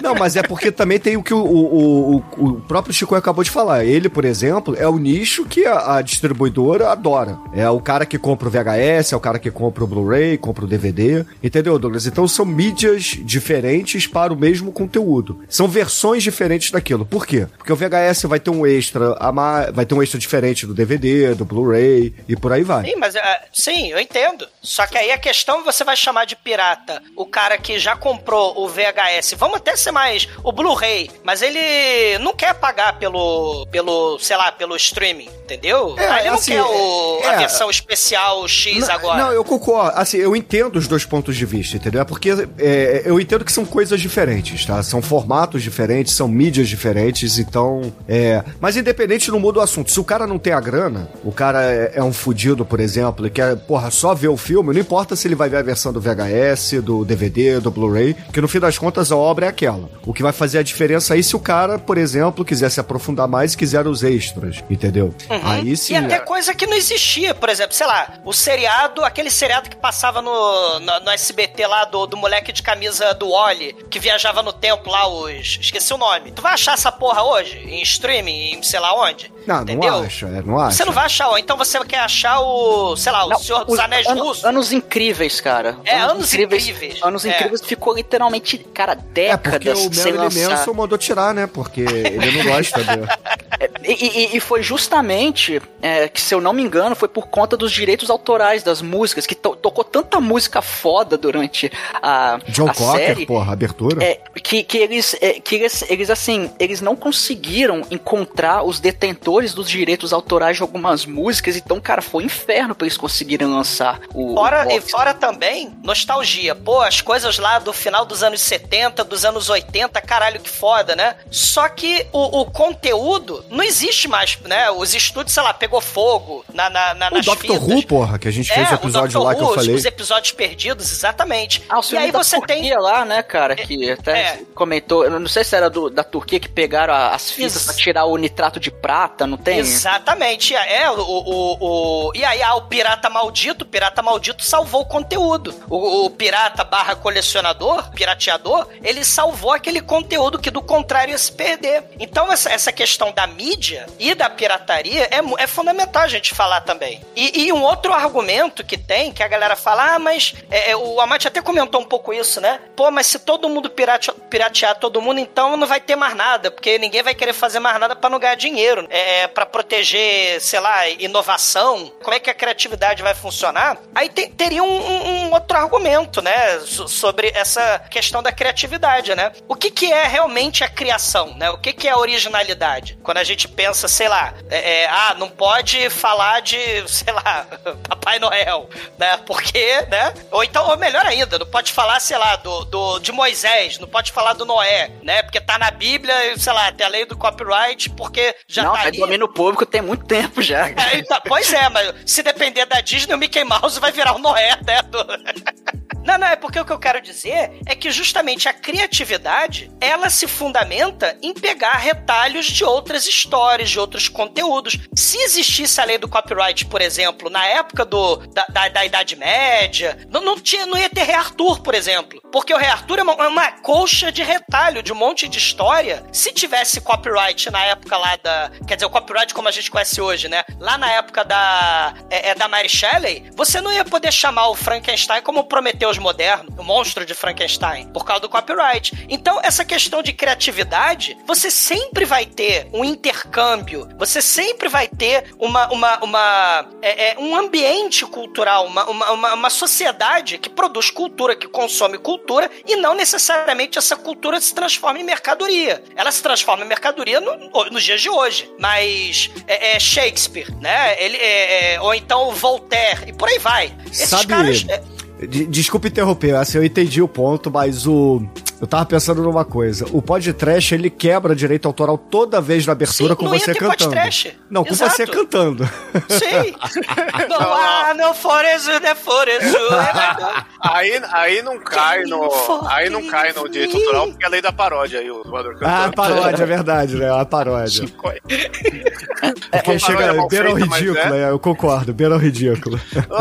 [SPEAKER 2] Não, mas é porque também tem o que o, o, o, o próprio Chico acabou de falar. Ele, por exemplo, é o nicho que a, a distribuidora adora. É o cara que compra o VHS, é o cara que compra o Blu-ray, compra o DVD. Entendeu, Douglas? Então são mídias diferentes para o mesmo conteúdo. São versões diferentes daquilo. Por quê? Porque o VHS vai ter um extra, vai ter um extra diferente do DVD, do Blu-ray e por aí vai.
[SPEAKER 3] Sim, mas ah, sim, eu entendo. Só que aí a questão você vai chamar de pirata o cara que já comprou o VHS. Vamos até ser mais o Blu-ray, mas ele não quer pagar pelo, pelo, sei lá, pelo streaming, entendeu?
[SPEAKER 2] É,
[SPEAKER 3] ele não
[SPEAKER 2] assim,
[SPEAKER 3] quer o- a
[SPEAKER 2] é.
[SPEAKER 3] Versão especial X
[SPEAKER 2] Não,
[SPEAKER 3] agora.
[SPEAKER 2] Não, eu concordo. Assim, eu entendo os dois pontos de vista, entendeu? É porque é, eu entendo que são coisas diferentes, tá? São formatos diferentes, são mídias diferentes, então. É... Mas independente, não muda o assunto. Se o cara não tem a grana, o cara é, é um fudido, por exemplo, e quer, porra, só ver o filme, não importa se ele vai ver a versão do VHS, do DVD, do Blu-ray, que no fim das contas a obra é aquela. O que vai fazer a diferença aí se o cara, por exemplo, quiser se aprofundar mais e quiser os extras, entendeu? Aí sim.
[SPEAKER 3] E até coisa que não existia, por exemplo, sei lá, o seriado, aquele seriado que passava no, no, no SBT lá do, do moleque de camisa do Oli, que viajava no tempo lá, os. Esqueci o nome. Tu vai achar essa porra hoje? Em streaming, em sei lá onde?
[SPEAKER 2] Não,
[SPEAKER 3] Entendeu?
[SPEAKER 2] não acha, é, não acha.
[SPEAKER 3] Você não vai achar, ou então você quer achar o, sei lá, o
[SPEAKER 4] Não,
[SPEAKER 3] Senhor dos
[SPEAKER 4] os
[SPEAKER 3] Anéis
[SPEAKER 4] ano-
[SPEAKER 3] Russo.
[SPEAKER 4] Anos incríveis, cara.
[SPEAKER 3] É, Anos Incríveis.
[SPEAKER 4] Anos
[SPEAKER 3] É.
[SPEAKER 4] incríveis ficou literalmente, cara,
[SPEAKER 2] É, porque
[SPEAKER 4] décadas
[SPEAKER 2] o
[SPEAKER 4] sem
[SPEAKER 2] Marilyn
[SPEAKER 4] lançar.
[SPEAKER 2] Manson mandou tirar, né? Porque ele não gosta do... *laughs*
[SPEAKER 4] E, e- e foi justamente é, que, se eu não me engano, foi por conta dos direitos autorais das músicas, que to- tocou tanta música foda durante a,
[SPEAKER 2] John
[SPEAKER 4] a
[SPEAKER 2] Cocker,
[SPEAKER 4] série.
[SPEAKER 2] porra, abertura.
[SPEAKER 4] É, que, que, eles, é, que eles, eles, assim, eles não conseguiram encontrar os detentores dos direitos autorais de algumas músicas, então, cara, foi um inferno pra eles conseguirem lançar o.
[SPEAKER 3] Fora,
[SPEAKER 4] o
[SPEAKER 3] e fora também, nostalgia. Pô, as coisas lá do final dos anos 70, dos anos 80, caralho, que foda, né? Só que o, o conteúdo não existe mais, né? Os estúdios, sei lá, pegou fogo na, na, na,
[SPEAKER 2] o
[SPEAKER 3] nas
[SPEAKER 2] Doctor
[SPEAKER 3] fitas.
[SPEAKER 2] Who, porra, que a gente fez o
[SPEAKER 3] É,
[SPEAKER 2] episódio
[SPEAKER 3] o Dr.
[SPEAKER 2] lá que eu
[SPEAKER 3] Who,
[SPEAKER 2] falei.
[SPEAKER 3] Os episódios perdidos, exatamente.
[SPEAKER 4] Ah, o
[SPEAKER 3] e
[SPEAKER 4] filme
[SPEAKER 3] aí
[SPEAKER 4] da
[SPEAKER 3] você
[SPEAKER 4] Turquia
[SPEAKER 3] tem.
[SPEAKER 4] lá, né, cara, que até
[SPEAKER 3] É.
[SPEAKER 4] comentou, eu não sei se era do, da Turquia que pegaram a- as fitas
[SPEAKER 3] Isso.
[SPEAKER 4] pra tirar o nitrato de prata, não tem?
[SPEAKER 3] Exatamente, é, o, o, o- E aí, ah, o pirata maldito, o pirata maldito salvou o conteúdo. O, o pirata barra colecionador, pirateador, ele salvou aquele conteúdo que do contrário ia se perder. Então, essa, essa questão da mídia e da pirataria é, é fundamental a gente falar também. E, e um outro argumento que tem, que a galera fala, ah, mas é, é, o Amate até comentou um pouco isso, né? Pô, mas se todo mundo pirate, piratear todo mundo, então não vai ter mais nada, porque ninguém vai querer fazer mais nada pra não ganhar dinheiro. É, para proteger, sei lá, inovação. Como é que a criatividade vai funcionar? Aí te- teria um, um- um outro argumento, né? so- sobre essa questão da criatividade, né? O que, que é realmente a criação, né? O que, que é a originalidade? Quando a gente pensa, sei lá, é, é, ah, não pode falar de, *laughs* sei lá, Papai Noel, né? Porque, né? Ou então, ou melhor ainda, não pode falar, sei lá, do, do, de Moisés, não pode falar do Noé, né? Porque tá na Bíblia, sei lá, tem a lei do copyright, porque já
[SPEAKER 4] não,
[SPEAKER 3] tá
[SPEAKER 4] é
[SPEAKER 3] ali.
[SPEAKER 4] domínio público tem muito tempo já.
[SPEAKER 3] É, então, pois é, mas se depender da Disney, o Mickey Mouse vai virar o Noé, né? do- *laughs* Não, não, é porque o que eu quero dizer é que justamente a criatividade, ela se fundamenta em pegar retalhos de outras histórias, de outros conteúdos. Se existisse a lei do copyright, por exemplo, na época do, da, da, da Idade Média, não, não, tinha, não ia ter Rei Arthur, por exemplo. Porque o Rei Arthur é uma, é uma colcha de retalho, de um monte de história. Se tivesse copyright na época lá da... Quer dizer, o copyright como a gente conhece hoje, né? Lá na época da... É, é da Mary Shelley, você não ia poder chamar o Frankenstein como o Prometheus moderno, o monstro de Frankenstein, por causa do copyright. Então, essa questão de criatividade, você sempre vai ter um intercâmbio, você sempre vai ter uma, uma, uma é, é, um ambiente cultural, uma, uma, uma, uma sociedade que produz cultura, que consome cultura, e não necessariamente essa cultura se transforma em mercadoria. Ela se transforma em mercadoria no- nos dias de hoje. Mas é, é Shakespeare, né? Ele, é, é, ou então Voltaire, e por aí vai. Esses
[SPEAKER 2] Sabe-
[SPEAKER 3] caras.
[SPEAKER 2] De- interromper, assim, eu entendi o ponto, mas o. Eu tava pensando numa coisa. O podcast, ele quebra direito autoral toda vez na abertura
[SPEAKER 3] Sim,
[SPEAKER 2] com
[SPEAKER 3] não ia
[SPEAKER 2] você
[SPEAKER 3] ter
[SPEAKER 2] cantando.
[SPEAKER 3] podcast.
[SPEAKER 2] Não, com
[SPEAKER 3] Exato.
[SPEAKER 2] você cantando.
[SPEAKER 3] Sim. *laughs* não há, não for isso, não for isso. É verdade.
[SPEAKER 5] Aí, aí não cai no. Aí não cai no direito autoral, porque é a lei da paródia aí, o voador
[SPEAKER 2] Ah, a
[SPEAKER 5] cantando.
[SPEAKER 2] paródia, é verdade, né? A paródia. *laughs*
[SPEAKER 5] É
[SPEAKER 2] Porque
[SPEAKER 5] uma
[SPEAKER 2] chega
[SPEAKER 5] mal
[SPEAKER 2] beira
[SPEAKER 5] mas
[SPEAKER 2] ridículo, é, eu concordo, beira ao ridículo.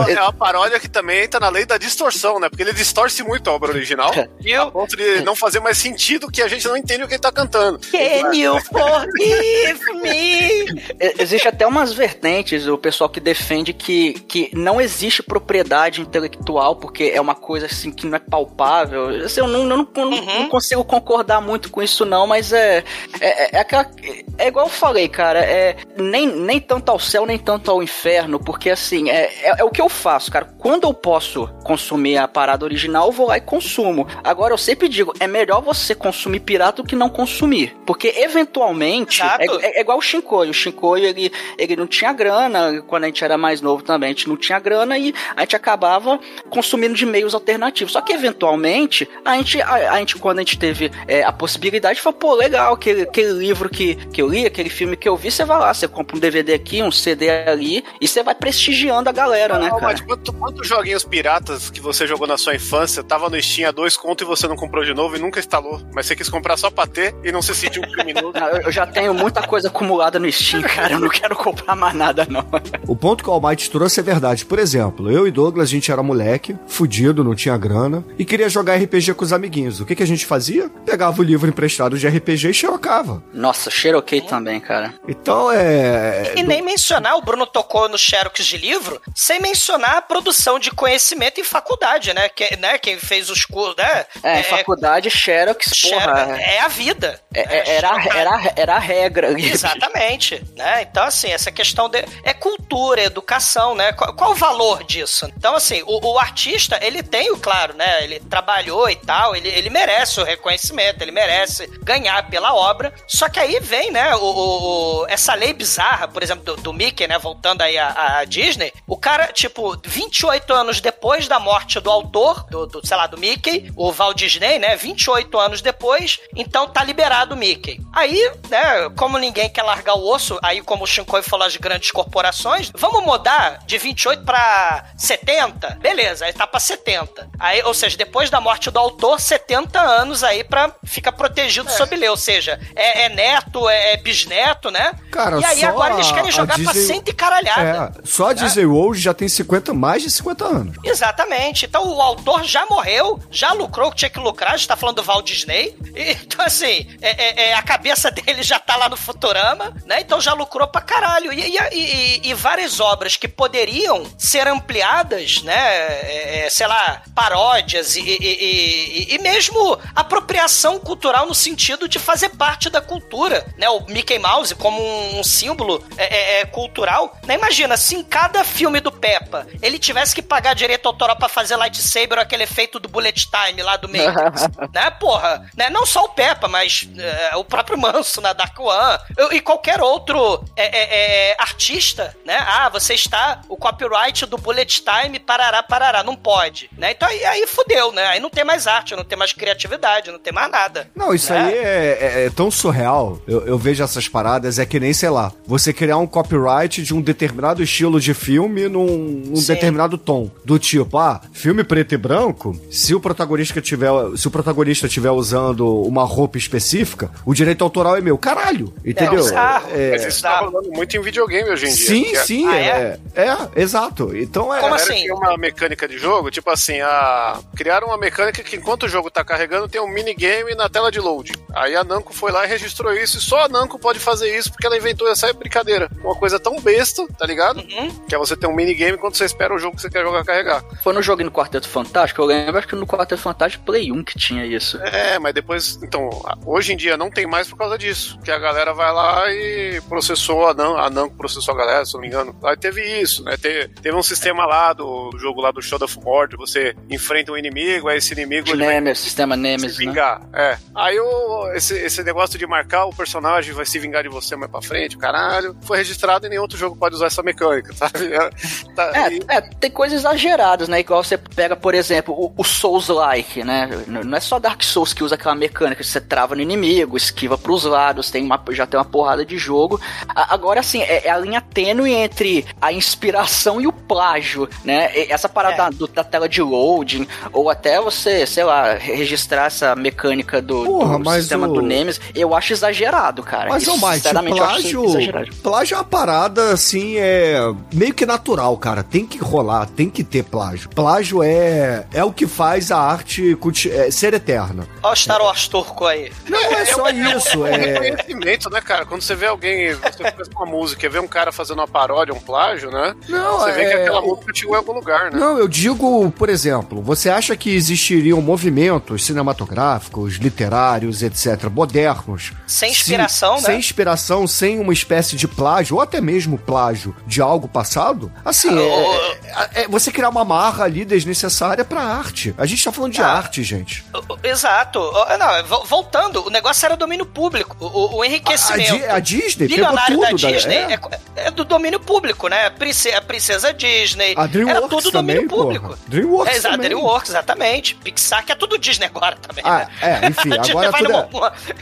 [SPEAKER 5] É uma paródia que também tá na lei da distorção, né? Porque ele distorce muito a obra original, a ponto de não fazer mais sentido que a gente não entende o que ele tá cantando.
[SPEAKER 3] Can you forgive me?
[SPEAKER 4] Existe até umas vertentes, o pessoal que defende que, que não existe propriedade intelectual, porque é uma coisa assim que não é palpável. Assim, eu não, eu não, eu não-
[SPEAKER 3] Uhum.
[SPEAKER 4] não consigo concordar muito com isso, não, mas é. É, é, aquela- é igual eu falei, cara, é nem, nem tanto ao céu, nem tanto ao inferno, porque assim, é, é, é o que eu faço, cara. Quando eu posso consumir a parada original, eu vou lá e consumo. Agora, eu sempre digo, é melhor você consumir pirata do que não consumir. Porque eventualmente. É, é- é igual o Shinkoio. O Shinkoio, ele, ele não tinha grana, quando a gente era mais novo também, a gente não tinha grana e a gente acabava consumindo de meios alternativos. Só que eventualmente, a gente, a, a gente quando a gente teve é, a possibilidade, falou, pô, legal, aquele, aquele livro que, que eu li, aquele filme que eu vi, você vai lá, você compra um DVD aqui, um CD ali, e você vai prestigiando a galera, né,
[SPEAKER 5] Não,
[SPEAKER 4] cara?
[SPEAKER 5] mas quanto- quantos joguinhos piratas que você jogou na sua infância tava no Steam a dois conto e você não comprou de novo novo e nunca instalou, mas você quis comprar só pra ter e não se sentiu um criminoso. *laughs*
[SPEAKER 4] Não, eu já tenho muita coisa acumulada no Steam, cara. Eu não quero comprar mais nada, não.
[SPEAKER 2] O ponto que o Almighty trouxe é verdade. Por exemplo, eu e Douglas, a gente era moleque, fudido, não tinha grana, e queria jogar RPG com os amiguinhos. O que, que a gente fazia? Pegava o livro emprestado de RPG e xerocava.
[SPEAKER 4] Nossa, Cherokee também, cara.
[SPEAKER 2] Então é.
[SPEAKER 3] E nem mencionar, o Bruno tocou no Xerox de livro, sem mencionar a produção de conhecimento em faculdade, né? Que, né? Quem fez os cursos, né?
[SPEAKER 4] É, faculdade, Xerox,
[SPEAKER 3] Xero-
[SPEAKER 4] porra.
[SPEAKER 3] é a vida.
[SPEAKER 4] É- é- era, era, era a regra. *laughs*
[SPEAKER 3] Exatamente, né? Então, assim, essa questão de, é cultura, é educação, né? Qual, qual o valor disso? Então, assim, o, o artista, ele tem o claro, né? Ele trabalhou e tal, ele, ele merece o reconhecimento, ele merece ganhar pela obra. Só que aí vem, né, o, o- o- essa lei bizarra, por exemplo, do, do Mickey, né? Voltando aí à, à Disney, o cara, tipo, 28 anos depois da morte do autor, do, do, sei lá, do Mickey, o Walt Disney, né? 28 anos depois, então tá liberado o Mickey. Aí, né, como ninguém quer largar o osso, aí como o Shinkoi falou, as grandes corporações, vamos mudar de 28 pra 70? Beleza, aí tá pra 70. Aí, ou seja, depois da morte do autor, 70 anos aí pra ficar protegido sob lei. Ou seja, é, é neto, é, é bisneto, né?
[SPEAKER 2] Cara,
[SPEAKER 3] e aí
[SPEAKER 2] só
[SPEAKER 3] agora eles querem
[SPEAKER 2] a
[SPEAKER 3] jogar pra
[SPEAKER 2] Disney-
[SPEAKER 3] cento e caralhada.
[SPEAKER 2] É, só a Disney World já tem 50, mais de 50 anos.
[SPEAKER 3] Exatamente. Então o autor já morreu, já lucrou o que tinha que lucrar, a gente tá falando do Walt Disney. Então, assim, é, é- é, a cabeça *laughs* dele já tá lá no Futurama, né? Então já lucrou pra caralho. E, e- e- várias obras que poderiam ser ampliadas, né? é, é, sei lá, paródias e, mesmo apropriação cultural no sentido de fazer parte da cultura, né? O Mickey Mouse como um, um símbolo é, cultural. Né? Imagina, se em cada filme do Peppa ele tivesse que pagar direito autoral pra fazer lightsaber ou aquele efeito do bullet time lá do Matrix, *laughs* né? Porra, né? Não só o Peppa, mas é, o próprio Manso na Dark One e qualquer outro é, é, artista, né? Ah, você está o copyright do bullet time, parará, parará, não pode, né? Então aí, aí fudeu, né? Aí não tem mais arte, não tem mais criatividade, não tem mais nada.
[SPEAKER 2] Não, isso
[SPEAKER 3] né?
[SPEAKER 2] aí é, é- é tão surreal. Eu, eu vejo essas paradas, é que nem, sei lá, você criar um copyright de um determinado estilo de filme num, determinado tom. Do tipo, ah, filme preto e branco, se o protagonista tiver, se o protagonista tiver usando uma roupa específica, o direito autoral é meu. Caralho! Entendeu?
[SPEAKER 3] bizarro.
[SPEAKER 2] É-
[SPEAKER 5] Mas isso tá rolando muito em videogame hoje em dia.
[SPEAKER 2] sim,
[SPEAKER 5] é-
[SPEAKER 2] sim,
[SPEAKER 3] Ah,
[SPEAKER 2] é, é, exato. Então é.
[SPEAKER 3] Como assim?
[SPEAKER 5] cria uma mecânica de jogo, tipo assim, a... criaram uma mecânica que enquanto o jogo tá carregando tem um minigame na tela de load. Aí a Namco foi lá e registrou isso, e só a Namco pode fazer isso porque ela inventou essa brincadeira. Uma coisa tão besta, tá ligado?
[SPEAKER 3] Uhum.
[SPEAKER 5] Que é você ter um minigame enquanto você espera o jogo que você quer jogar carregar.
[SPEAKER 4] Foi no jogo no Quarteto Fantástico, eu lembro acho que no Quarteto Fantástico Play 1 que tinha isso.
[SPEAKER 5] É, mas depois, então, hoje em dia não tem mais por causa disso. Que a galera vai lá e processou a Namco, a Namco processou a galera, se não me engano. Aí teve isso, né? Te- teve um sistema lá do jogo lá do Shadow of Mordor, você enfrenta um inimigo, aí esse inimigo ele vai
[SPEAKER 4] Nemesis, sistema
[SPEAKER 5] se
[SPEAKER 4] Nemesis, né?
[SPEAKER 5] vingar. É. Aí o, esse, esse negócio de marcar o personagem vai se vingar de você mais pra frente, caralho, foi registrado e nenhum outro jogo pode usar essa mecânica, sabe? *laughs* É, tá-
[SPEAKER 4] É,
[SPEAKER 5] e-
[SPEAKER 4] é, tem coisas exageradas, né? Igual você pega, por exemplo, o, o Souls-like, né? Não é só Dark Souls que usa aquela mecânica que você trava no inimigo, esquiva pros lados, tem uma, já tem uma porrada de jogo. A- agora, assim, é, é a linha tênue entre a inspiração e o plágio, né? E Essa parada
[SPEAKER 3] É.
[SPEAKER 4] da, do- da tela de loading, ou até você, sei lá, registrar essa mecânica do,
[SPEAKER 2] Porra,
[SPEAKER 4] do sistema
[SPEAKER 2] o-
[SPEAKER 4] do Nemesis, eu acho exagerado, cara.
[SPEAKER 2] Mas,
[SPEAKER 4] Isso,
[SPEAKER 2] Mike,
[SPEAKER 4] sinceramente, eu acho
[SPEAKER 2] plágio,
[SPEAKER 4] exagerado.
[SPEAKER 2] plágio é uma parada, assim, é meio que natural, cara. Tem que rolar, tem que ter plágio. Plágio é, é o que faz a arte é, ser eterna.
[SPEAKER 3] Olha o Star Wars turco aí.
[SPEAKER 2] Não é só *laughs* isso,
[SPEAKER 5] É
[SPEAKER 2] é...
[SPEAKER 5] reconhecimento, né, cara? Quando você vê alguém, você faz uma música e vê um cara fazendo uma paródia, um plágio, né?
[SPEAKER 2] Não,
[SPEAKER 5] você vê
[SPEAKER 2] é-
[SPEAKER 5] que aquela música chegou em algum lugar, né?
[SPEAKER 2] Não, eu digo, por exemplo, você acha que existiriam movimentos cinematográficos, literários, etc., modernos?
[SPEAKER 3] Sem inspiração,
[SPEAKER 2] se-
[SPEAKER 3] né?
[SPEAKER 2] Sem inspiração, sem uma espécie de plágio, ou até mesmo plágio de algo passado? Assim,
[SPEAKER 3] Ah,
[SPEAKER 2] é, é- é você criar uma marra ali desnecessária pra arte. A gente tá falando de
[SPEAKER 3] Ah.
[SPEAKER 2] arte, gente.
[SPEAKER 3] Exato. Não, vo- voltando, o negócio era domínio público. O, o- o
[SPEAKER 2] A,
[SPEAKER 3] enriquecimento.
[SPEAKER 2] Di- a Disney pegou tudo.
[SPEAKER 3] da Disney
[SPEAKER 2] é.
[SPEAKER 3] é, é do domínio público, né? A princesa, a princesa Disney.
[SPEAKER 2] A DreamWorks
[SPEAKER 3] era tudo
[SPEAKER 2] também,
[SPEAKER 3] domínio público.
[SPEAKER 2] porra. DreamWorks
[SPEAKER 3] é, exato,
[SPEAKER 2] também.
[SPEAKER 3] DreamWorks, exatamente. Pixar, que é tudo Disney agora também,
[SPEAKER 2] Ah,
[SPEAKER 3] né?
[SPEAKER 2] é, enfim, *laughs*
[SPEAKER 3] A
[SPEAKER 2] agora tudo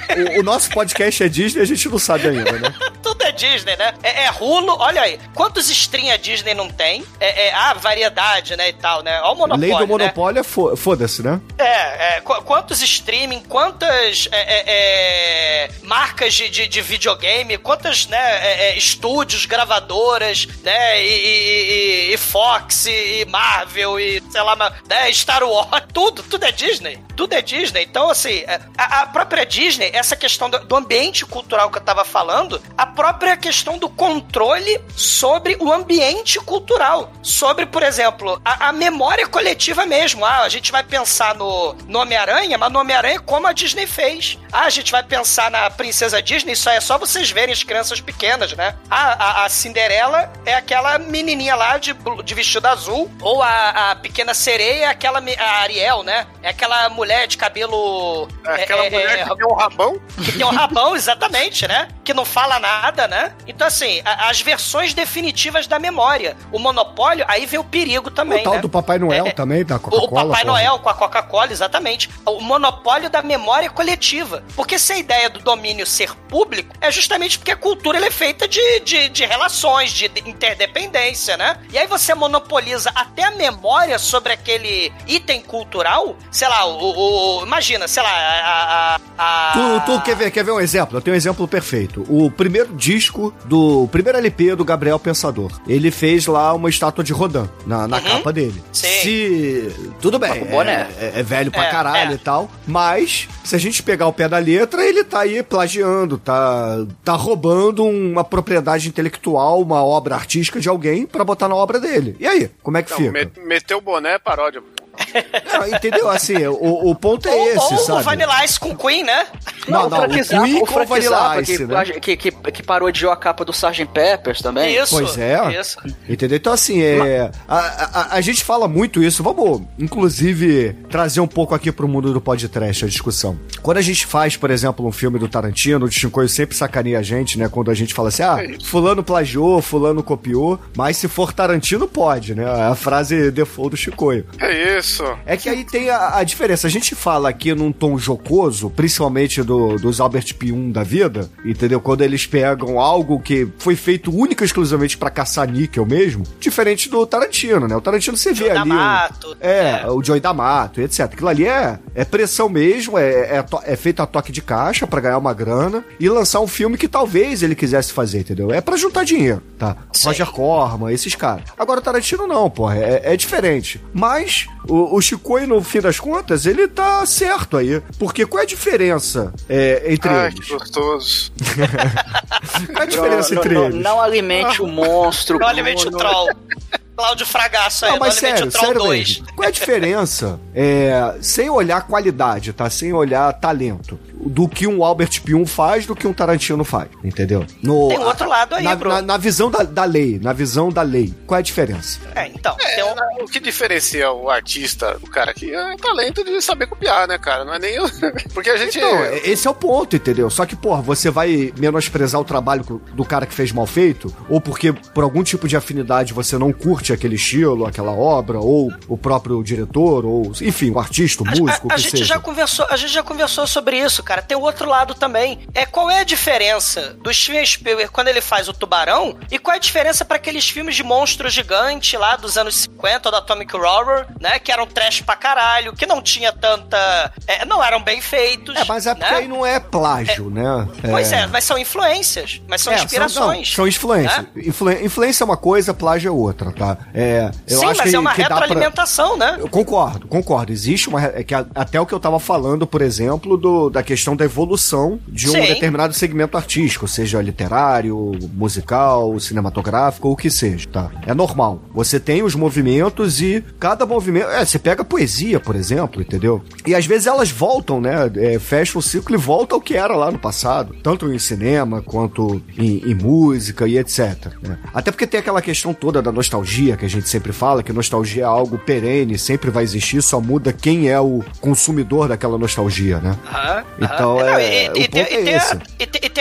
[SPEAKER 2] é, o, o nosso podcast é Disney, a gente não sabe ainda, né? *laughs*
[SPEAKER 3] Tudo é Disney, né? É, é Hulu, olha aí. Quantos stream a Disney não tem? É, é, ah, variedade, né, e tal, né? Olha o monopólio,
[SPEAKER 2] Lei do
[SPEAKER 3] né?
[SPEAKER 2] monopólio é fo- foda-se, né?
[SPEAKER 3] É, é, qu- quantos streaming, quantas é, é, é, marcas de, de, de videogame, quantas né, é, é, estúdios, gravadoras, né, e, e- e- Fox, e, Marvel, e sei lá, né, Star Wars, *laughs* tudo, tudo é Disney. Tudo é Disney. Então, assim, a, a própria Disney, essa questão do, do ambiente cultural que eu tava falando, a própria questão do controle sobre o ambiente cultural. Sobre, por exemplo, a, a memória coletiva mesmo. Ah, a gente vai pensar no, no Homem-Aranha, mas no Homem-Aranha como a Disney fez. Ah, a gente vai pensar na Princesa Disney, isso aí é só vocês verem as crianças pequenas, né? Ah, a, a Cinderela é aquela menininha lá de, de vestido azul, ou a, a Pequena Sereia é aquela, a Ariel, né? É aquela mulher de cabelo...
[SPEAKER 5] É aquela
[SPEAKER 3] é,
[SPEAKER 5] mulher
[SPEAKER 3] é,
[SPEAKER 5] que tem um rabão.
[SPEAKER 3] que tem um rabão, exatamente, né? Que não fala nada, né? Então, assim, a- as versões definitivas da memória. O monopólio, aí vem o perigo também,
[SPEAKER 2] o tal
[SPEAKER 3] né?
[SPEAKER 2] do Papai Noel
[SPEAKER 3] É,
[SPEAKER 2] também, da
[SPEAKER 3] O
[SPEAKER 2] Coca-Cola.
[SPEAKER 3] Papai
[SPEAKER 2] porra.
[SPEAKER 3] Noel com a Coca-Cola, exatamente. O monopólio da memória coletiva. Porque se a ideia do domínio ser público é justamente porque a cultura ela é feita de, de, de relações, de interdependência, né? E aí você monopoliza até a memória sobre aquele item cultural. Sei lá, o. o- imagina, sei lá, a. a- a-
[SPEAKER 2] Tu, tu quer, ver, quer ver um exemplo? Eu tenho um exemplo perfeito. O primeiro disco do. O primeiro LP do Gabriel Pensador. Ele fez lá uma estátua de Rodin na, na
[SPEAKER 3] Uhum.
[SPEAKER 2] capa dele.
[SPEAKER 3] Sim.
[SPEAKER 2] Se. Tudo bem.
[SPEAKER 4] boné.
[SPEAKER 2] É, é- é velho pra
[SPEAKER 3] É,
[SPEAKER 2] caralho
[SPEAKER 3] é.
[SPEAKER 2] e tal. Mas, se a gente pegar o pé da letra, ele tá aí plagiando, tá, tá roubando uma propriedade intelectual, uma obra artística de alguém pra botar na obra dele. E aí? Como é que
[SPEAKER 5] Não,
[SPEAKER 2] fica?
[SPEAKER 5] me- meteu o boné é paródia. *laughs*
[SPEAKER 2] Não, entendeu? Assim, o, o ponto é
[SPEAKER 3] ou,
[SPEAKER 2] esse,
[SPEAKER 3] ou
[SPEAKER 2] sabe?
[SPEAKER 3] o Vanilla Ice com Queen, né?
[SPEAKER 2] Não, não, o
[SPEAKER 4] Frank
[SPEAKER 2] Queen
[SPEAKER 4] o
[SPEAKER 2] com Vanilla Ice,
[SPEAKER 4] que,
[SPEAKER 2] né?
[SPEAKER 4] que, que, que parodiou a capa do Sgt. Peppers também.
[SPEAKER 3] Isso.
[SPEAKER 2] Pois é.
[SPEAKER 3] Isso.
[SPEAKER 2] Entendeu? Então, assim, é, a, a, a gente fala muito isso. Vamos, inclusive, trazer um pouco aqui pro mundo do podcast a discussão. Quando a gente faz, por exemplo, um filme do Tarantino, o Chicoio sempre sacaneia a gente, né? Quando a gente fala assim, ah, fulano plagiou, fulano copiou, mas se for Tarantino, pode, né? A frase default do Chicoio.
[SPEAKER 5] É isso.
[SPEAKER 2] É que aí tem a, a diferença. A gente fala aqui num tom jocoso, principalmente do, dos Albert Pium da vida, entendeu? Quando eles pegam algo que foi feito única e exclusivamente pra caçar níquel mesmo, diferente do Tarantino, né? O Tarantino você vê
[SPEAKER 3] Joe
[SPEAKER 2] ali. o-
[SPEAKER 3] D'Amato,
[SPEAKER 2] é,
[SPEAKER 3] é.
[SPEAKER 2] o Joey D'Amato, etc. Aquilo ali é, é pressão mesmo, é, é, é feito a toque de caixa pra ganhar uma grana e lançar um filme que talvez ele quisesse fazer, entendeu? É pra juntar dinheiro, tá?
[SPEAKER 3] Sim.
[SPEAKER 2] Roger Corman, esses caras. Agora o Tarantino não, porra, é, é diferente. Mas o, o Chicoio, no fim das contas, ele tá certo aí. Porque qual é a diferença é, entre
[SPEAKER 5] Ai, que
[SPEAKER 2] eles?
[SPEAKER 5] gostoso. *laughs*
[SPEAKER 2] Qual é a diferença
[SPEAKER 4] não,
[SPEAKER 2] entre
[SPEAKER 4] não,
[SPEAKER 2] eles?
[SPEAKER 4] não alimente o monstro.
[SPEAKER 3] Não alimente o troll. *laughs* Cláudio Fragasso aí,
[SPEAKER 2] Não, mas sério, sério
[SPEAKER 3] 2.
[SPEAKER 2] mesmo. Qual é a diferença, é, sem olhar qualidade, tá? Sem olhar talento, do que um Albert Pium faz do que um Tarantino faz, entendeu? No,
[SPEAKER 3] Tem um outro lado aí,
[SPEAKER 2] na,
[SPEAKER 3] Bruno.
[SPEAKER 2] na, na visão da, da lei, na visão da lei, qual é a diferença?
[SPEAKER 3] É, então,
[SPEAKER 5] É,
[SPEAKER 3] tem um-
[SPEAKER 5] o que diferencia o artista do cara aqui é o talento de saber copiar, né, cara? Não é nem o... *laughs* Porque a gente...
[SPEAKER 2] Então, é- esse é o ponto, entendeu? Só que, porra, você vai menosprezar o trabalho do cara que fez mal feito, ou porque por algum tipo de afinidade você não curte aquele estilo, aquela obra, ou o próprio diretor, ou, enfim, o artista, o
[SPEAKER 3] A-
[SPEAKER 2] músico,
[SPEAKER 3] a, a
[SPEAKER 2] o que
[SPEAKER 3] gente
[SPEAKER 2] seja.
[SPEAKER 3] já conversou, a gente já conversou sobre isso, cara. Tem o outro lado também. É qual é a diferença do Steven Spielberg quando ele faz o Tubarão e qual é a diferença para aqueles filmes de monstro gigante lá dos anos 50 do Atomic Horror, né, que eram trash pra caralho, que não tinha tanta, é, não eram bem feitos.
[SPEAKER 2] É, mas é porque
[SPEAKER 3] né?
[SPEAKER 2] aí não é plágio, né?
[SPEAKER 3] Pois é, mas são influências, mas são
[SPEAKER 2] É,
[SPEAKER 3] inspirações.
[SPEAKER 2] São, não, são influências.
[SPEAKER 3] né?
[SPEAKER 2] Influ- influência é uma coisa, plágio é outra, tá? É, eu
[SPEAKER 3] Sim,
[SPEAKER 2] acho
[SPEAKER 3] mas
[SPEAKER 2] que,
[SPEAKER 3] é uma
[SPEAKER 2] dá pra-
[SPEAKER 3] retroalimentação, né?
[SPEAKER 2] Eu concordo, concordo. Existe uma. É que até o que eu tava falando, por exemplo, do, da questão da evolução de um
[SPEAKER 3] Sim.
[SPEAKER 2] determinado segmento artístico, seja literário, musical, cinematográfico, ou o que seja, tá? É normal. Você tem os movimentos e cada movimento. É, você pega poesia, por exemplo, entendeu? E às vezes elas voltam, né? É, fecha o ciclo e volta ao que era lá no passado. Tanto em cinema quanto em, em música e etc. né? Até porque tem aquela questão toda da nostalgia que a gente sempre fala, que nostalgia é algo perene, sempre vai existir, só muda quem é o consumidor daquela nostalgia, né?
[SPEAKER 3] Aham,
[SPEAKER 2] Então, é,
[SPEAKER 3] e, tem,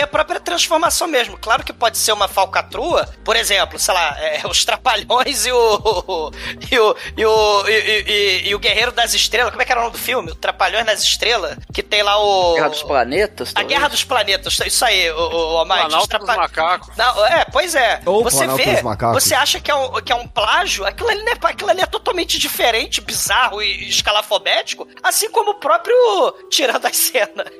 [SPEAKER 3] a, a própria transformação mesmo. Claro que pode ser uma falcatrua, por exemplo, sei lá, é, os Trapalhões e o. e o. E o, e, e- e o Guerreiro das Estrelas. Como é que era o nome do filme? O Trapalhões nas Estrelas, que tem lá o.
[SPEAKER 4] Guerra dos Planetas?
[SPEAKER 3] A
[SPEAKER 4] talvez?
[SPEAKER 3] Guerra dos Planetas, isso aí, o, o, o
[SPEAKER 5] Planalto dos
[SPEAKER 3] Trapalhões.
[SPEAKER 5] Macacos.
[SPEAKER 3] Não, é, pois é.
[SPEAKER 2] Ou
[SPEAKER 3] você
[SPEAKER 2] Planalto
[SPEAKER 3] vê, você acha que é, um, que é um plágio, aquilo ali, não é, aquilo ali é totalmente diferente, bizarro e escalafobético, assim como o próprio tirando as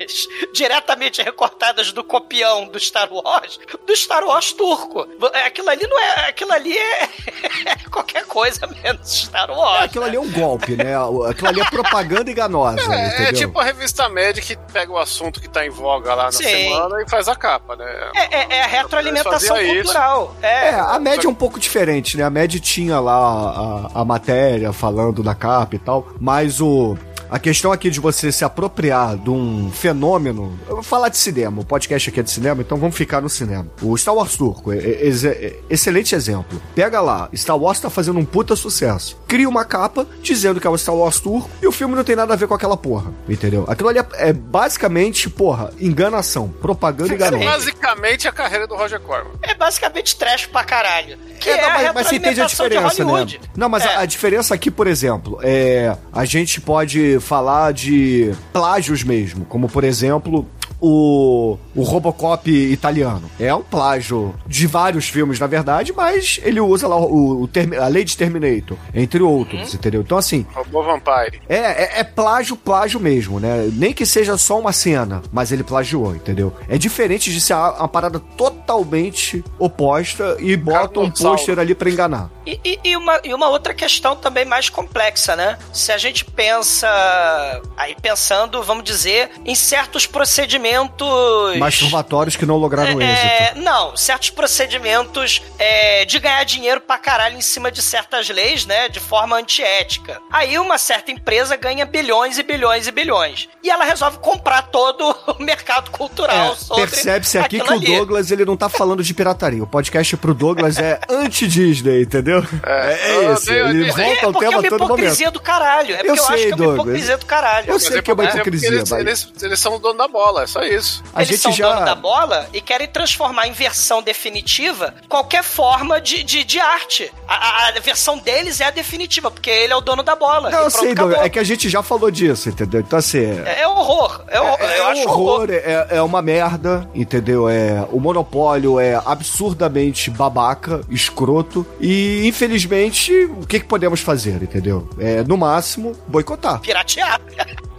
[SPEAKER 3] cenas diretamente recortadas do copião do Star Wars, do Star Wars turco. Aquilo ali não é, aquilo ali *laughs* é, qualquer coisa menos Star Wars.
[SPEAKER 2] É, aquilo ali é um golpe, né? Aquilo ali é propaganda enganosa,
[SPEAKER 5] É,
[SPEAKER 2] entendeu?
[SPEAKER 5] é tipo a revista Med que pega o assunto que tá em voga lá na
[SPEAKER 3] Sim.
[SPEAKER 5] semana e faz a capa, né?
[SPEAKER 3] É, é- é a retroalimentação cultural. É,
[SPEAKER 2] É, a média é um pouco diferente, né? A média tinha lá a, a matéria falando da capa e tal, mas o. A questão aqui de você se apropriar de um fenômeno. Eu vou falar de cinema, o podcast aqui é de cinema, então vamos ficar no cinema. O Star Wars Turco, é, é- é- excelente exemplo. Pega lá, Star Wars tá fazendo um puta sucesso. Cria uma capa dizendo que é o Star Wars Turco e o filme não tem nada a ver com aquela porra, entendeu? Aquilo ali é, é basicamente, porra, enganação, propaganda
[SPEAKER 5] É
[SPEAKER 2] enganosa.
[SPEAKER 5] basicamente a carreira do Roger Corman.
[SPEAKER 3] é basicamente trash pra caralho. Que é,
[SPEAKER 2] É, não,
[SPEAKER 3] a
[SPEAKER 2] mas, mas você entende a diferença, né? Não, mas
[SPEAKER 3] É.
[SPEAKER 2] a, a diferença aqui, por exemplo, é. A gente pode falar de plágios mesmo, como por exemplo. O, o Robocop italiano. É um plágio de vários filmes, na verdade, mas ele usa lá o, o termi- a lei de Terminator, entre outros, entendeu? Então, assim,
[SPEAKER 5] Robô Vampire.
[SPEAKER 2] é, é, é plágio, plágio mesmo, né? Nem que seja só uma cena, mas ele plagiou, entendeu? É diferente de ser uma, uma parada totalmente oposta e bota um pôster ali pra enganar.
[SPEAKER 3] E, e- e uma, e uma outra questão também mais complexa, né? Se a gente pensa. Aí pensando, vamos dizer, em certos procedimentos.
[SPEAKER 2] Masturbatórios que não lograram
[SPEAKER 3] É,
[SPEAKER 2] êxito.
[SPEAKER 3] não, certos procedimentos é, de ganhar dinheiro pra caralho em cima de certas leis, né? De forma antiética. Aí uma certa empresa ganha bilhões e bilhões e bilhões. E ela resolve comprar todo *laughs* o mercado cultural
[SPEAKER 2] É,
[SPEAKER 3] sobre
[SPEAKER 2] Percebe-se aqui que o
[SPEAKER 3] ali.
[SPEAKER 2] Douglas ele não tá falando de pirataria. O podcast pro Douglas é *laughs* anti-Disney, entendeu? É, é
[SPEAKER 5] eu
[SPEAKER 2] esse.
[SPEAKER 5] odeio a
[SPEAKER 2] Ele volta
[SPEAKER 3] É
[SPEAKER 2] ao
[SPEAKER 3] porque é
[SPEAKER 2] tema
[SPEAKER 3] uma
[SPEAKER 2] a todo
[SPEAKER 3] hipocrisia
[SPEAKER 2] momento.
[SPEAKER 3] do caralho. É porque
[SPEAKER 2] Eu
[SPEAKER 3] eu, acho
[SPEAKER 2] sei,
[SPEAKER 3] que é uma
[SPEAKER 2] Douglas.
[SPEAKER 3] hipocrisia do caralho.
[SPEAKER 2] Eu sei que é uma hipocrisia,
[SPEAKER 5] eles, eles, eles são o dono da bola, é só isso.
[SPEAKER 2] A
[SPEAKER 3] Eles
[SPEAKER 2] gente
[SPEAKER 3] são
[SPEAKER 2] já.
[SPEAKER 3] dono da bola e querem transformar em versão definitiva qualquer forma de, de, de arte. A, a- versão deles é a definitiva, porque ele é o dono da bola.
[SPEAKER 2] Não, eu
[SPEAKER 3] pronto,
[SPEAKER 2] sei,
[SPEAKER 3] acabou.
[SPEAKER 2] É que a gente já falou disso, entendeu? Então, assim. é-
[SPEAKER 3] É, é horror. É, horror.
[SPEAKER 2] É,
[SPEAKER 3] eu
[SPEAKER 2] é
[SPEAKER 3] acho horror.
[SPEAKER 2] horror, é, é uma merda, entendeu? É, o monopólio é absurdamente babaca, escroto, e infelizmente, o que, que podemos fazer, entendeu? É, no máximo, boicotar.
[SPEAKER 3] Piratear.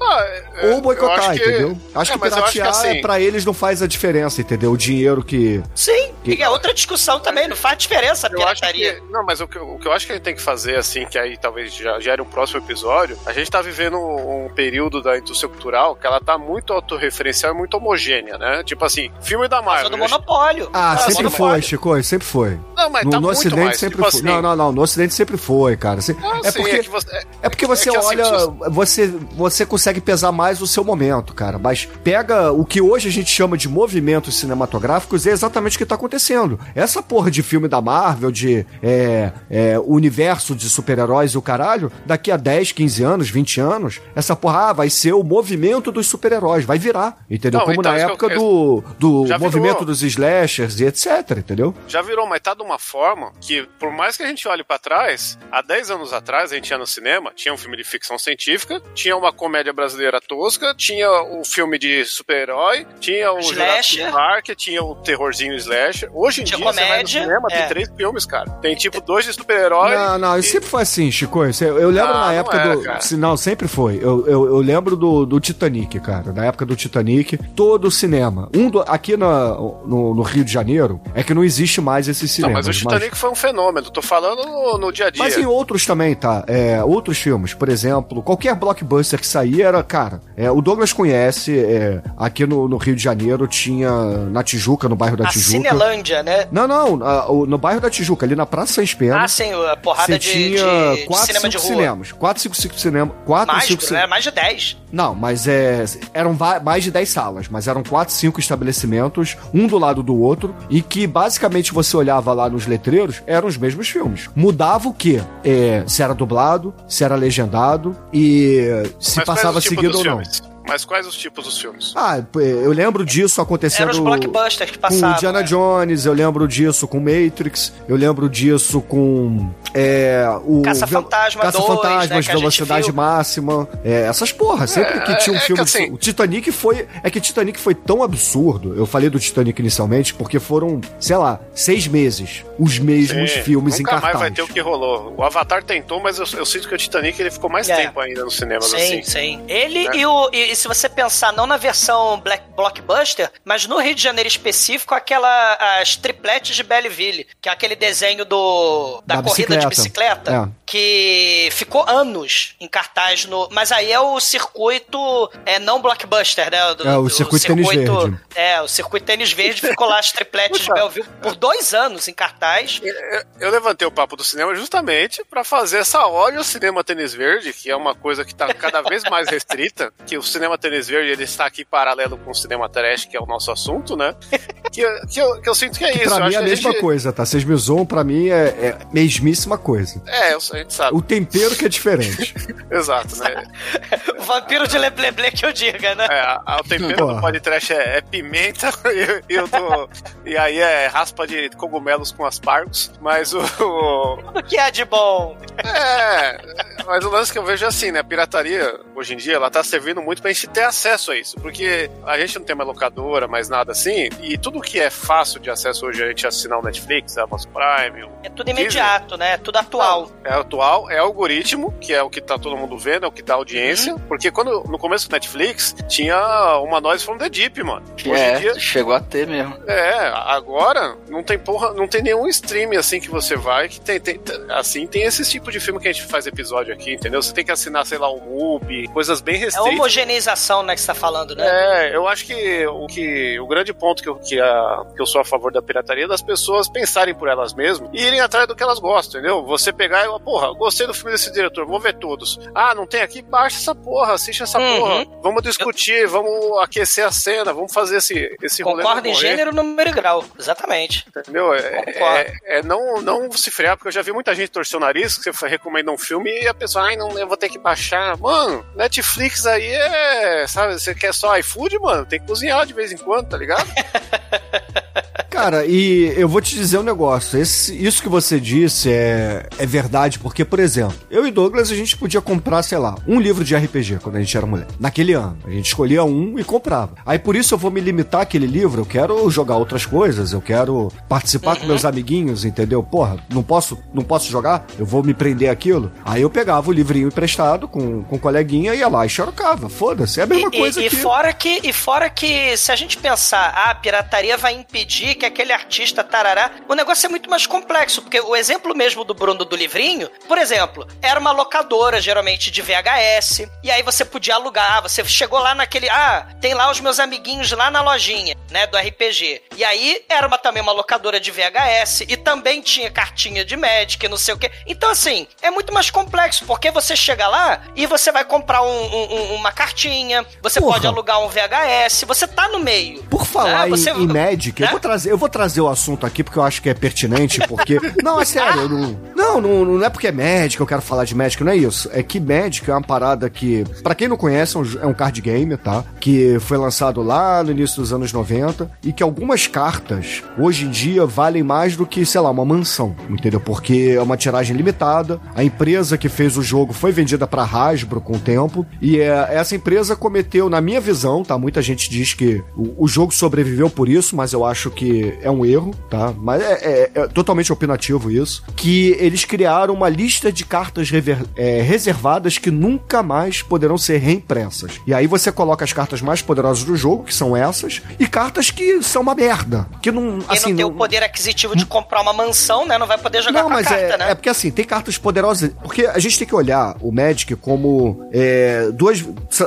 [SPEAKER 5] Ah, é-
[SPEAKER 2] Ou boicotar,
[SPEAKER 5] acho que-
[SPEAKER 2] entendeu? Acho
[SPEAKER 5] É,
[SPEAKER 2] que
[SPEAKER 5] eu acho que
[SPEAKER 2] piratear,
[SPEAKER 5] assim-
[SPEAKER 2] é, pra eles não faz a diferença, entendeu? O dinheiro que...
[SPEAKER 3] Sim,
[SPEAKER 2] Que-
[SPEAKER 3] e é outra discussão também. Não faz diferença a
[SPEAKER 5] Eu acho
[SPEAKER 3] pirataria.
[SPEAKER 5] que, não, mas o que, o que eu acho que a gente tem que fazer, assim, que aí talvez já gere um próximo episódio, a gente tá vivendo um, um período da indústria cultural que ela tá muito autorreferencial e muito homogênea, né? Tipo assim, filme da
[SPEAKER 3] Só
[SPEAKER 5] Marvel.
[SPEAKER 3] do
[SPEAKER 5] já-
[SPEAKER 3] monopólio.
[SPEAKER 2] Ah,
[SPEAKER 3] do
[SPEAKER 2] sempre
[SPEAKER 3] monopólio.
[SPEAKER 2] foi, Chico, sempre foi.
[SPEAKER 5] Não, mas
[SPEAKER 2] No,
[SPEAKER 5] tá
[SPEAKER 2] no
[SPEAKER 5] muito
[SPEAKER 2] Ocidente
[SPEAKER 5] mais,
[SPEAKER 2] sempre
[SPEAKER 5] tipo
[SPEAKER 2] foi.
[SPEAKER 5] assim.
[SPEAKER 2] Não, não, não, no Ocidente sempre foi, cara. Se-
[SPEAKER 5] Ah,
[SPEAKER 2] é
[SPEAKER 5] sim,
[SPEAKER 2] porque...
[SPEAKER 5] é você, é-
[SPEAKER 2] É porque você
[SPEAKER 5] É que, assim,
[SPEAKER 2] olha,
[SPEAKER 5] você-
[SPEAKER 2] você, você consegue pesar mais o seu momento, cara. Mas pega o que hoje a gente chama de movimentos cinematográficos, é exatamente o que tá acontecendo. Essa porra de filme da Marvel, de é, é, universo de super-heróis e o caralho, daqui a 10, 15 anos, 20 anos, essa porra ah, vai ser o movimento dos super-heróis, vai virar, entendeu?
[SPEAKER 5] Não,
[SPEAKER 2] Como
[SPEAKER 5] então,
[SPEAKER 2] na época
[SPEAKER 5] eu-
[SPEAKER 2] do, do
[SPEAKER 5] Já virou.
[SPEAKER 2] movimento dos slashers e etc, entendeu?
[SPEAKER 5] já virou, mas tá de uma forma que, por mais que a gente olhe pra trás, há 10 anos atrás a gente ia no cinema, tinha um filme de ficção científica, tinha uma comédia brasileira tosca, tinha o filme de super-herói, tinha o
[SPEAKER 3] Slasher.
[SPEAKER 5] Jurassic Park, tinha o terrorzinho slasher. Hoje em
[SPEAKER 3] Tinha
[SPEAKER 5] dia você vai no
[SPEAKER 3] comédia,
[SPEAKER 5] cinema,
[SPEAKER 3] é.
[SPEAKER 5] tem três filmes, cara. Tem tipo dois de super-herói.
[SPEAKER 2] Não, não,
[SPEAKER 5] e-
[SPEAKER 2] sempre foi assim, Chico. Eu, eu lembro
[SPEAKER 5] Ah,
[SPEAKER 2] na
[SPEAKER 5] não
[SPEAKER 2] época
[SPEAKER 5] é,
[SPEAKER 2] do.
[SPEAKER 5] cara.
[SPEAKER 2] Não, sempre foi. Eu, eu, eu lembro do, do Titanic, cara. Na época do Titanic, todo o cinema. Um do- aqui na- no, no Rio de Janeiro é que não existe mais esses
[SPEAKER 5] Não,
[SPEAKER 2] cinemas.
[SPEAKER 5] mas o Titanic foi um fenômeno. Tô falando no, no dia a dia.
[SPEAKER 2] Mas em outros também, tá? É, outros filmes, por exemplo, qualquer blockbuster que saía era, cara, é, o Douglas conhece, é, aqui no, no Rio de Janeiro tinha na Tijuca, no bairro da
[SPEAKER 3] A
[SPEAKER 2] Tijuca.
[SPEAKER 3] Cinelândia, né?
[SPEAKER 2] Não, não, a- o- no bairro da Tijuca, ali na Praça São Pena.
[SPEAKER 3] Ah, sim, a porrada de,
[SPEAKER 2] tinha
[SPEAKER 3] de- de
[SPEAKER 2] 4,
[SPEAKER 3] cinema
[SPEAKER 2] 5
[SPEAKER 3] de rua.
[SPEAKER 2] cinemas. 4, 5, 5 cinemas. 4,
[SPEAKER 3] Mais,
[SPEAKER 2] 5
[SPEAKER 3] Bruno,
[SPEAKER 2] cinemas.
[SPEAKER 3] era mais de 10.
[SPEAKER 2] Não, mas é, eram mais de 10 salas, mas eram 4, 5 estabelecimentos, um do lado do outro, e que basicamente você olhava lá nos letreiros, eram os mesmos filmes. Mudava o quê? É, se era dublado, se era legendado e se
[SPEAKER 5] Mas
[SPEAKER 2] passava
[SPEAKER 5] tipo
[SPEAKER 2] seguido ou não.
[SPEAKER 5] filmes? Mas quais os tipos dos filmes?
[SPEAKER 2] Ah, eu lembro disso acontecendo
[SPEAKER 3] Eram os blockbusters que
[SPEAKER 2] com
[SPEAKER 3] passavam.
[SPEAKER 2] Indiana
[SPEAKER 3] né?
[SPEAKER 2] Jones, eu lembro disso com Matrix, eu lembro disso com é, o
[SPEAKER 3] Caça-Fantasma
[SPEAKER 2] Caça
[SPEAKER 3] 2,
[SPEAKER 2] Fantasmas,
[SPEAKER 3] né, a gente
[SPEAKER 2] Velocidade
[SPEAKER 3] viu.
[SPEAKER 2] Máxima, é, essas porra, sempre
[SPEAKER 5] É,
[SPEAKER 2] que tinha um
[SPEAKER 5] é que
[SPEAKER 2] filme,
[SPEAKER 5] assim-
[SPEAKER 2] o Titanic foi, é que Titanic foi tão absurdo. Eu falei do Titanic inicialmente porque foram, sei lá, seis meses os mesmos
[SPEAKER 5] Sim,
[SPEAKER 2] filmes em
[SPEAKER 5] Nunca
[SPEAKER 2] cartaz.
[SPEAKER 5] mais vai ter o que rolou. O Avatar tentou, mas eu, eu sinto que o Titanic ele ficou mais
[SPEAKER 3] É.
[SPEAKER 5] tempo ainda nos cinemas
[SPEAKER 3] Sim,
[SPEAKER 5] assim.
[SPEAKER 3] sim. Ele
[SPEAKER 5] É.
[SPEAKER 3] e o. E, e se você pensar não na versão Black Blockbuster, mas no Rio de Janeiro específico, aquela. as tripletes de Belleville, que é aquele desenho do. da,
[SPEAKER 2] Da
[SPEAKER 3] corrida de
[SPEAKER 2] bicicleta.
[SPEAKER 3] bicicleta. Que ficou anos em cartaz no. Mas aí é o circuito é, não blockbuster, né? Do-
[SPEAKER 2] É, o
[SPEAKER 3] do
[SPEAKER 2] circuito tênis verde.
[SPEAKER 3] É, o circuito tênis verde ficou lá as tripletes de Belleville por dois anos em cartaz.
[SPEAKER 5] Eu, eu levantei o papo do cinema justamente pra fazer essa ode ao cinema tênis verde, que é uma coisa que tá cada vez mais restrita, que o cinema tênis verde ele está aqui paralelo com o cinema trash, que é o nosso assunto, né? *laughs* Que, eu- que, eu, que eu sinto que é
[SPEAKER 2] Que
[SPEAKER 5] isso.
[SPEAKER 2] pra
[SPEAKER 5] eu
[SPEAKER 2] mim é a mesma
[SPEAKER 5] gente-
[SPEAKER 2] coisa, tá? Vocês me zoam, pra mim é, é mesmíssima coisa.
[SPEAKER 5] É, eu- a gente sabe.
[SPEAKER 2] O tempero que é diferente. *laughs*
[SPEAKER 5] Exato, né? *laughs*
[SPEAKER 3] Vampiro de Lebleble que eu diga, né?
[SPEAKER 5] É, a- a- o tempero
[SPEAKER 2] Porra.
[SPEAKER 5] do podcast é, é pimenta e, e o do- e aí é raspa de cogumelos com aspargos, mas o, o-
[SPEAKER 3] O que é de bom?
[SPEAKER 5] É, mas o lance que eu vejo é assim, né? A pirataria, hoje em dia, ela tá servindo muito pra gente ter acesso a isso. Porque a gente não tem mais locadora, mais nada assim. E tudo que é fácil de acesso hoje, a gente assinar o Netflix, a Amazon Prime. o-
[SPEAKER 3] É tudo imediato, né? É tudo atual.
[SPEAKER 5] É atual, é algoritmo, que é o que tá todo mundo vendo, é o que dá audiência. Porque quando no começo do Netflix tinha uma Noise from the Deep, mano. Hoje
[SPEAKER 4] é,
[SPEAKER 5] em dia.
[SPEAKER 4] chegou a ter mesmo.
[SPEAKER 5] É, agora não tem porra, não tem nenhum stream assim que você vai que tem, tem- assim tem esse tipo de filme que a gente faz episódio aqui, entendeu? Você tem que assinar, sei lá, um MUBI, coisas bem
[SPEAKER 3] É
[SPEAKER 5] restritas.
[SPEAKER 3] Homogeneização, né, que você tá falando, né?
[SPEAKER 5] É, eu acho que o, que, o grande ponto que eu, que, a, que eu sou a favor da pirataria é das pessoas pensarem por elas mesmas e irem atrás do que elas gostam, entendeu? Você pegar e, porra, gostei do filme desse diretor, vou ver todos. Ah, não tem aqui? Baixa essa porra, assiste essa
[SPEAKER 3] Uhum.
[SPEAKER 5] porra. Vamos discutir, vamos aquecer a cena, vamos fazer esse, esse rolê.
[SPEAKER 3] Concordo em gênero, número e grau. Exatamente.
[SPEAKER 5] Entendeu? É,
[SPEAKER 3] Concordo.
[SPEAKER 5] é- é não, não se frear, porque eu já vi muita gente torcer o nariz, que você recomenda um filme e a pessoa, ai, não, eu vou ter que baixar. Mano, Netflix aí é. Sabe, você quer só iFood, mano? Tem que cozinhar de vez em quando, tá ligado? *laughs*
[SPEAKER 2] Cara, e eu vou te dizer um negócio. Esse, isso que você disse é, é verdade, porque, por exemplo, eu e Douglas, a gente podia comprar, sei lá, um livro de RPG quando a gente era mulher. Naquele ano. A gente escolhia um e comprava. Aí por isso eu vou me limitar àquele livro. Eu quero jogar outras coisas, eu quero participar com meus amiguinhos, entendeu? Porra, não posso, não posso jogar? Eu vou me prender aquilo. Aí eu pegava o livrinho emprestado com, com o coleguinha, ia lá e xerocava. Foda-se. É a mesma
[SPEAKER 3] E,
[SPEAKER 2] coisa
[SPEAKER 3] e, e
[SPEAKER 2] que.
[SPEAKER 3] fora que e fora que se a gente pensar, ah, a pirataria vai impedir que aquele artista tarará, o negócio é muito mais complexo, porque o exemplo mesmo do Bruno do livrinho, por exemplo, era uma locadora geralmente de VHS, e aí você podia alugar, você chegou lá naquele, ah, tem lá os meus amiguinhos lá na lojinha, né, do RPG. E aí era uma, também uma locadora de VHS e também tinha cartinha de Magic, não sei o quê. Então assim, é muito mais complexo, porque você chega lá e você vai comprar um- um- um- uma cartinha, você
[SPEAKER 2] Porra.
[SPEAKER 3] pode alugar um VHS, você tá no meio.
[SPEAKER 2] Por falar
[SPEAKER 3] né? Você-
[SPEAKER 2] em, em Magic, eu
[SPEAKER 3] né?
[SPEAKER 2] vou trazer, eu vou trazer o assunto aqui porque eu acho que é pertinente, porque *laughs* não é sério, não, não, não, não é porque é que eu quero falar de Magic, não é isso. É que Magic é uma parada que, pra quem não conhece, é um, é um card game, tá? Que foi lançado lá no início dos anos 90 e que algumas cartas hoje em dia valem mais do que, sei lá, uma mansão, entendeu? Porque é uma tiragem limitada. A empresa que fez o jogo foi vendida pra Hasbro com o tempo e é, essa empresa cometeu, na minha visão, tá? Muita gente diz que o, o jogo sobreviveu por isso, mas eu acho que é um erro, tá? Mas é, é- é totalmente opinativo isso. Que eles criaram uma lista de cartas rever- é, reservadas que nunca mais poderão ser reimpressas. E aí você coloca as cartas mais poderosas do jogo, que são essas, e cartas que são uma merda. Que não.
[SPEAKER 3] Quem
[SPEAKER 2] assim,
[SPEAKER 3] não tem
[SPEAKER 2] não-
[SPEAKER 3] o poder aquisitivo de comprar uma mansão, né? Não vai poder jogar
[SPEAKER 2] não, mas
[SPEAKER 3] carta,
[SPEAKER 2] é,
[SPEAKER 3] né?
[SPEAKER 2] é porque assim, tem cartas poderosas. Porque a gente tem que olhar o Magic como é, duas.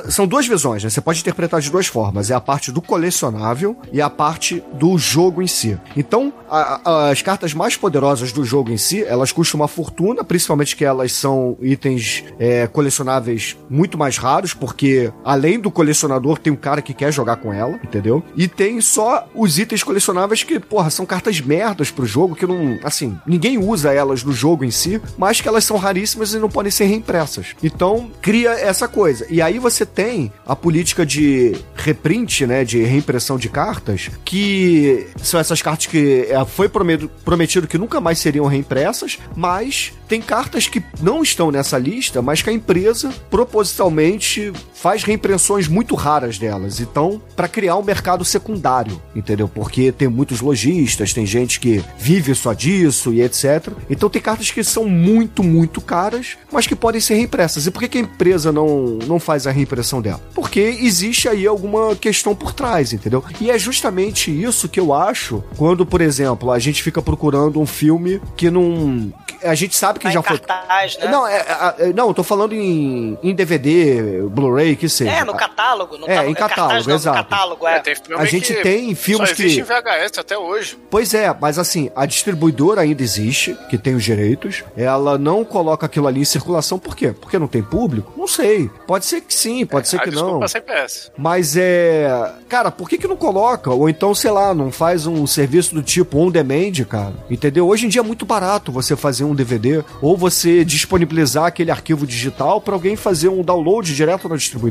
[SPEAKER 2] São duas visões, né? Você pode interpretar de duas formas. É a parte do colecionável e a parte do jogo em si. Então, a- a- as cartas mais poderosas do jogo em si, elas custam uma fortuna, principalmente que elas são itens é, colecionáveis muito mais raros, porque além do colecionador, tem um cara que quer jogar com ela, entendeu? E tem só os itens colecionáveis que, porra, são cartas merdas pro jogo, que não. Assim, ninguém usa elas no jogo em si, mas que elas são raríssimas e não podem ser reimpressas. Então, cria essa coisa. E aí você tem a política de reprint, né? De reimpressão de cartas, que são essas cartas que é, foi prometido que nunca mais seriam reimpressas, mas tem cartas que não estão nessa lista, mas que a empresa propositalmente faz reimpressões muito raras delas. Então, para criar um mercado secundário, entendeu? Porque tem muitos lojistas, tem gente que vive só disso e etc. Então, tem cartas que são muito, muito caras, mas que podem ser reimpressas. E por que, que a empresa não, não faz a reimpressão dela? Porque existe aí alguma questão por trás, entendeu? E é justamente isso que eu acho quando, por exemplo, a gente fica procurando um filme que não. A gente sabe que
[SPEAKER 3] Tá
[SPEAKER 2] já foi.
[SPEAKER 3] cartaz, né?
[SPEAKER 2] Não, é, é, não, eu tô falando em, em DVD, Blu-ray, que seja.
[SPEAKER 3] É, no catálogo. No
[SPEAKER 2] É, em catálogo,
[SPEAKER 3] cartaz, não,
[SPEAKER 2] exato.
[SPEAKER 3] No catálogo, é.
[SPEAKER 5] É,
[SPEAKER 2] A gente
[SPEAKER 5] que
[SPEAKER 2] tem filmes
[SPEAKER 5] só existe
[SPEAKER 2] que-
[SPEAKER 5] em VHS até hoje.
[SPEAKER 2] Pois é, mas assim, a distribuidora ainda existe, que tem os direitos. Ela não coloca aquilo ali em circulação, por quê? Porque não tem público? Não sei. Pode ser que sim, pode ser
[SPEAKER 5] a
[SPEAKER 2] que não.
[SPEAKER 5] é.
[SPEAKER 2] Mas é. Cara, por que, que não coloca? Ou então, sei lá, não faz um serviço do tipo on demand, cara? Entendeu? Hoje em dia é muito barato você fazer um DVD ou você disponibilizar aquele arquivo digital pra alguém fazer um download direto na distribuidora.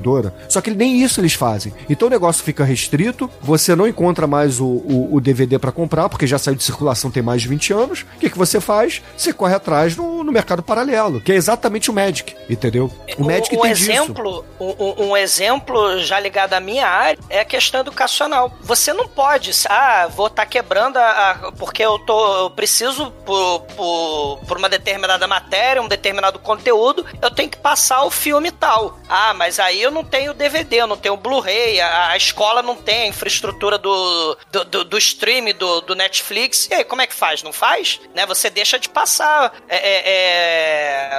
[SPEAKER 2] Só que nem isso eles fazem. Então o negócio fica restrito, você não encontra mais o, o, o DVD pra comprar, porque já saiu de circulação tem mais de 20 anos. O que, que você faz? Você corre atrás no, no mercado paralelo, que é exatamente o Magic, entendeu? O Magic
[SPEAKER 3] um,
[SPEAKER 2] tem
[SPEAKER 3] exemplo, um, um- um exemplo já ligado à minha área é a questão educacional. Você não pode, ah, vou estar quebrando a, a- porque eu tô, eu preciso por, por, por uma determinada matéria, um determinado conteúdo, eu tenho que passar o filme tal. Ah, mas aí eu não tenho DVD, eu não tenho Blu-ray, a, a escola não tem a infraestrutura do, do, do, do stream, do, do Netflix. E aí, como é que faz? Não faz? Né? Você deixa de passar. É, é,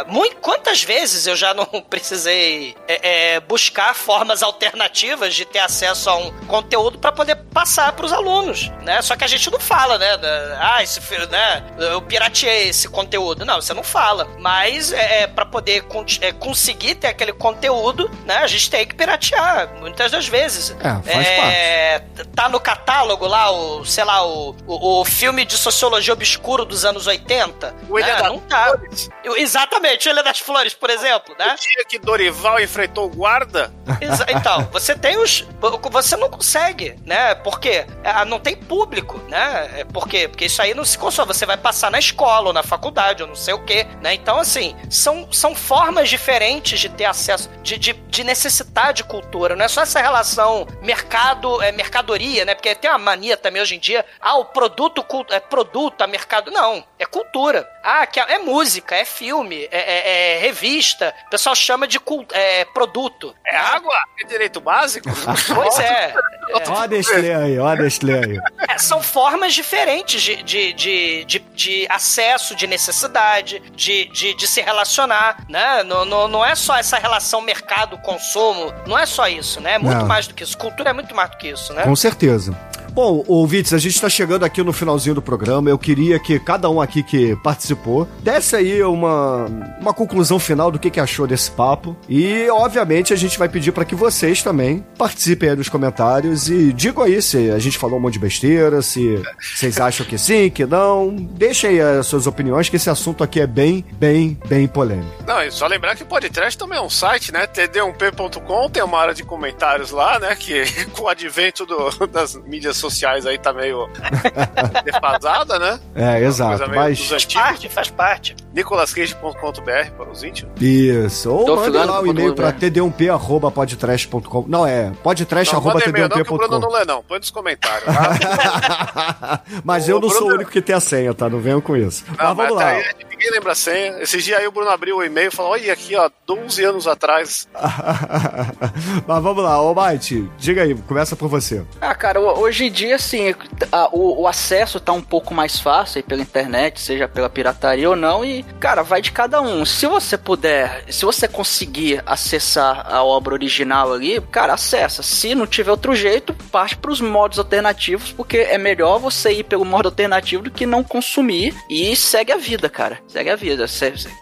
[SPEAKER 3] é, muito, quantas vezes eu já não *laughs* precisei é, é, buscar formas alternativas de ter acesso a um conteúdo para poder passar para os alunos, né? Só que a gente não fala, né? Ah, esse né? Eu pirateei esse conteúdo. Não, você não fala. Mas é, é para poder con- é, conseguir ter aquele conteúdo, né? A gente tem que piratear muitas das vezes.
[SPEAKER 2] É, faz
[SPEAKER 3] É, tá no catálogo lá o, sei lá, o, o, o filme de sociologia obscuro dos anos 80.
[SPEAKER 5] O Ilha
[SPEAKER 3] né?
[SPEAKER 5] das
[SPEAKER 3] Não tá.
[SPEAKER 5] Flores.
[SPEAKER 3] Eu- Exatamente, o Ilha das Flores, por exemplo, né?
[SPEAKER 5] O dia que Dorival enfrentou o guarda,
[SPEAKER 3] Exa- Então, você tem os. Você não consegue, né? Por quê? Ah, Não tem público, né? É, Por quê? Porque isso aí não se consome. Você vai passar na escola ou na faculdade ou não sei o quê, né? Então, assim, são, são formas diferentes de ter acesso, de, de, de necessitar de cultura. Não é só essa relação mercado, é, mercadoria, né? Porque tem uma mania também hoje em dia. Ah, o produto é produto, a mercado. Não, é cultura. Ah, que é, é música, é filme, é, é- é revista. O pessoal chama de cul- é, produto.
[SPEAKER 5] é água? É direito básico? *laughs*
[SPEAKER 3] Pois é.
[SPEAKER 2] Ó a Nestlé aí, ó a Nestlé aí.
[SPEAKER 3] É, São formas diferentes de, de, de, de, de acesso, de necessidade, de, de, de se relacionar, né? Não, não, não é só essa relação mercado-consumo, não é só isso, né? É muito
[SPEAKER 2] Não.
[SPEAKER 3] mais do que isso. Cultura é muito mais do que isso, né?
[SPEAKER 2] Com certeza. Bom, ouvintes, a gente está chegando aqui no finalzinho do programa. Eu queria que cada um aqui que participou desse aí uma, uma conclusão final do que, que achou desse papo. E, obviamente, a gente vai pedir para que vocês também participem aí nos comentários e digam aí se a gente falou um monte de besteira, se vocês acham que sim, que não. Deixem aí as suas opiniões, que esse assunto aqui é bem, bem, bem polêmico.
[SPEAKER 5] Não, e só lembrar que o podcast também é um site, né? td1p.com, tem uma área de comentários lá, né? Que *laughs* com o advento do- das mídias sociais aí tá meio *laughs* defasada, né?
[SPEAKER 2] É, exato. Mas.
[SPEAKER 3] Faz parte, faz parte.
[SPEAKER 5] nicolascage.com.br para os íntimos.
[SPEAKER 2] Isso. Ou
[SPEAKER 4] Tô
[SPEAKER 2] manda lá o
[SPEAKER 4] com
[SPEAKER 2] e-mail pra
[SPEAKER 4] né?
[SPEAKER 2] td1p.podtrash.com. Não, é podtrash
[SPEAKER 5] Não, Bruno
[SPEAKER 2] td1p.com.
[SPEAKER 5] não lê não. Põe nos comentários. tá? *laughs*
[SPEAKER 2] Mas
[SPEAKER 5] O
[SPEAKER 2] eu não sou o
[SPEAKER 5] Bruno-
[SPEAKER 2] único que tem a senha, tá? Não venham com isso.
[SPEAKER 5] Não,
[SPEAKER 2] mas vamos
[SPEAKER 5] até
[SPEAKER 2] lá.
[SPEAKER 5] aí ninguém lembra a senha. Esses dias aí o Bruno abriu o e-mail e falou: Olha aqui, ó, 12 anos atrás. *laughs*
[SPEAKER 2] mas vamos lá, ô Mate, diga aí, começa por você.
[SPEAKER 4] Ah, cara, ho- hoje em dia, assim, a- o, o acesso tá um pouco mais fácil aí pela internet, seja pela pirataria ou não, e, cara, vai de cada um. Se você puder, se você conseguir acessar a obra original ali, cara, acessa. Se não tiver outro jeito, parte pros modos alternativos, porque é melhor você ir pelo modo alternativo do que não consumir e segue a vida, cara. Segue a vida.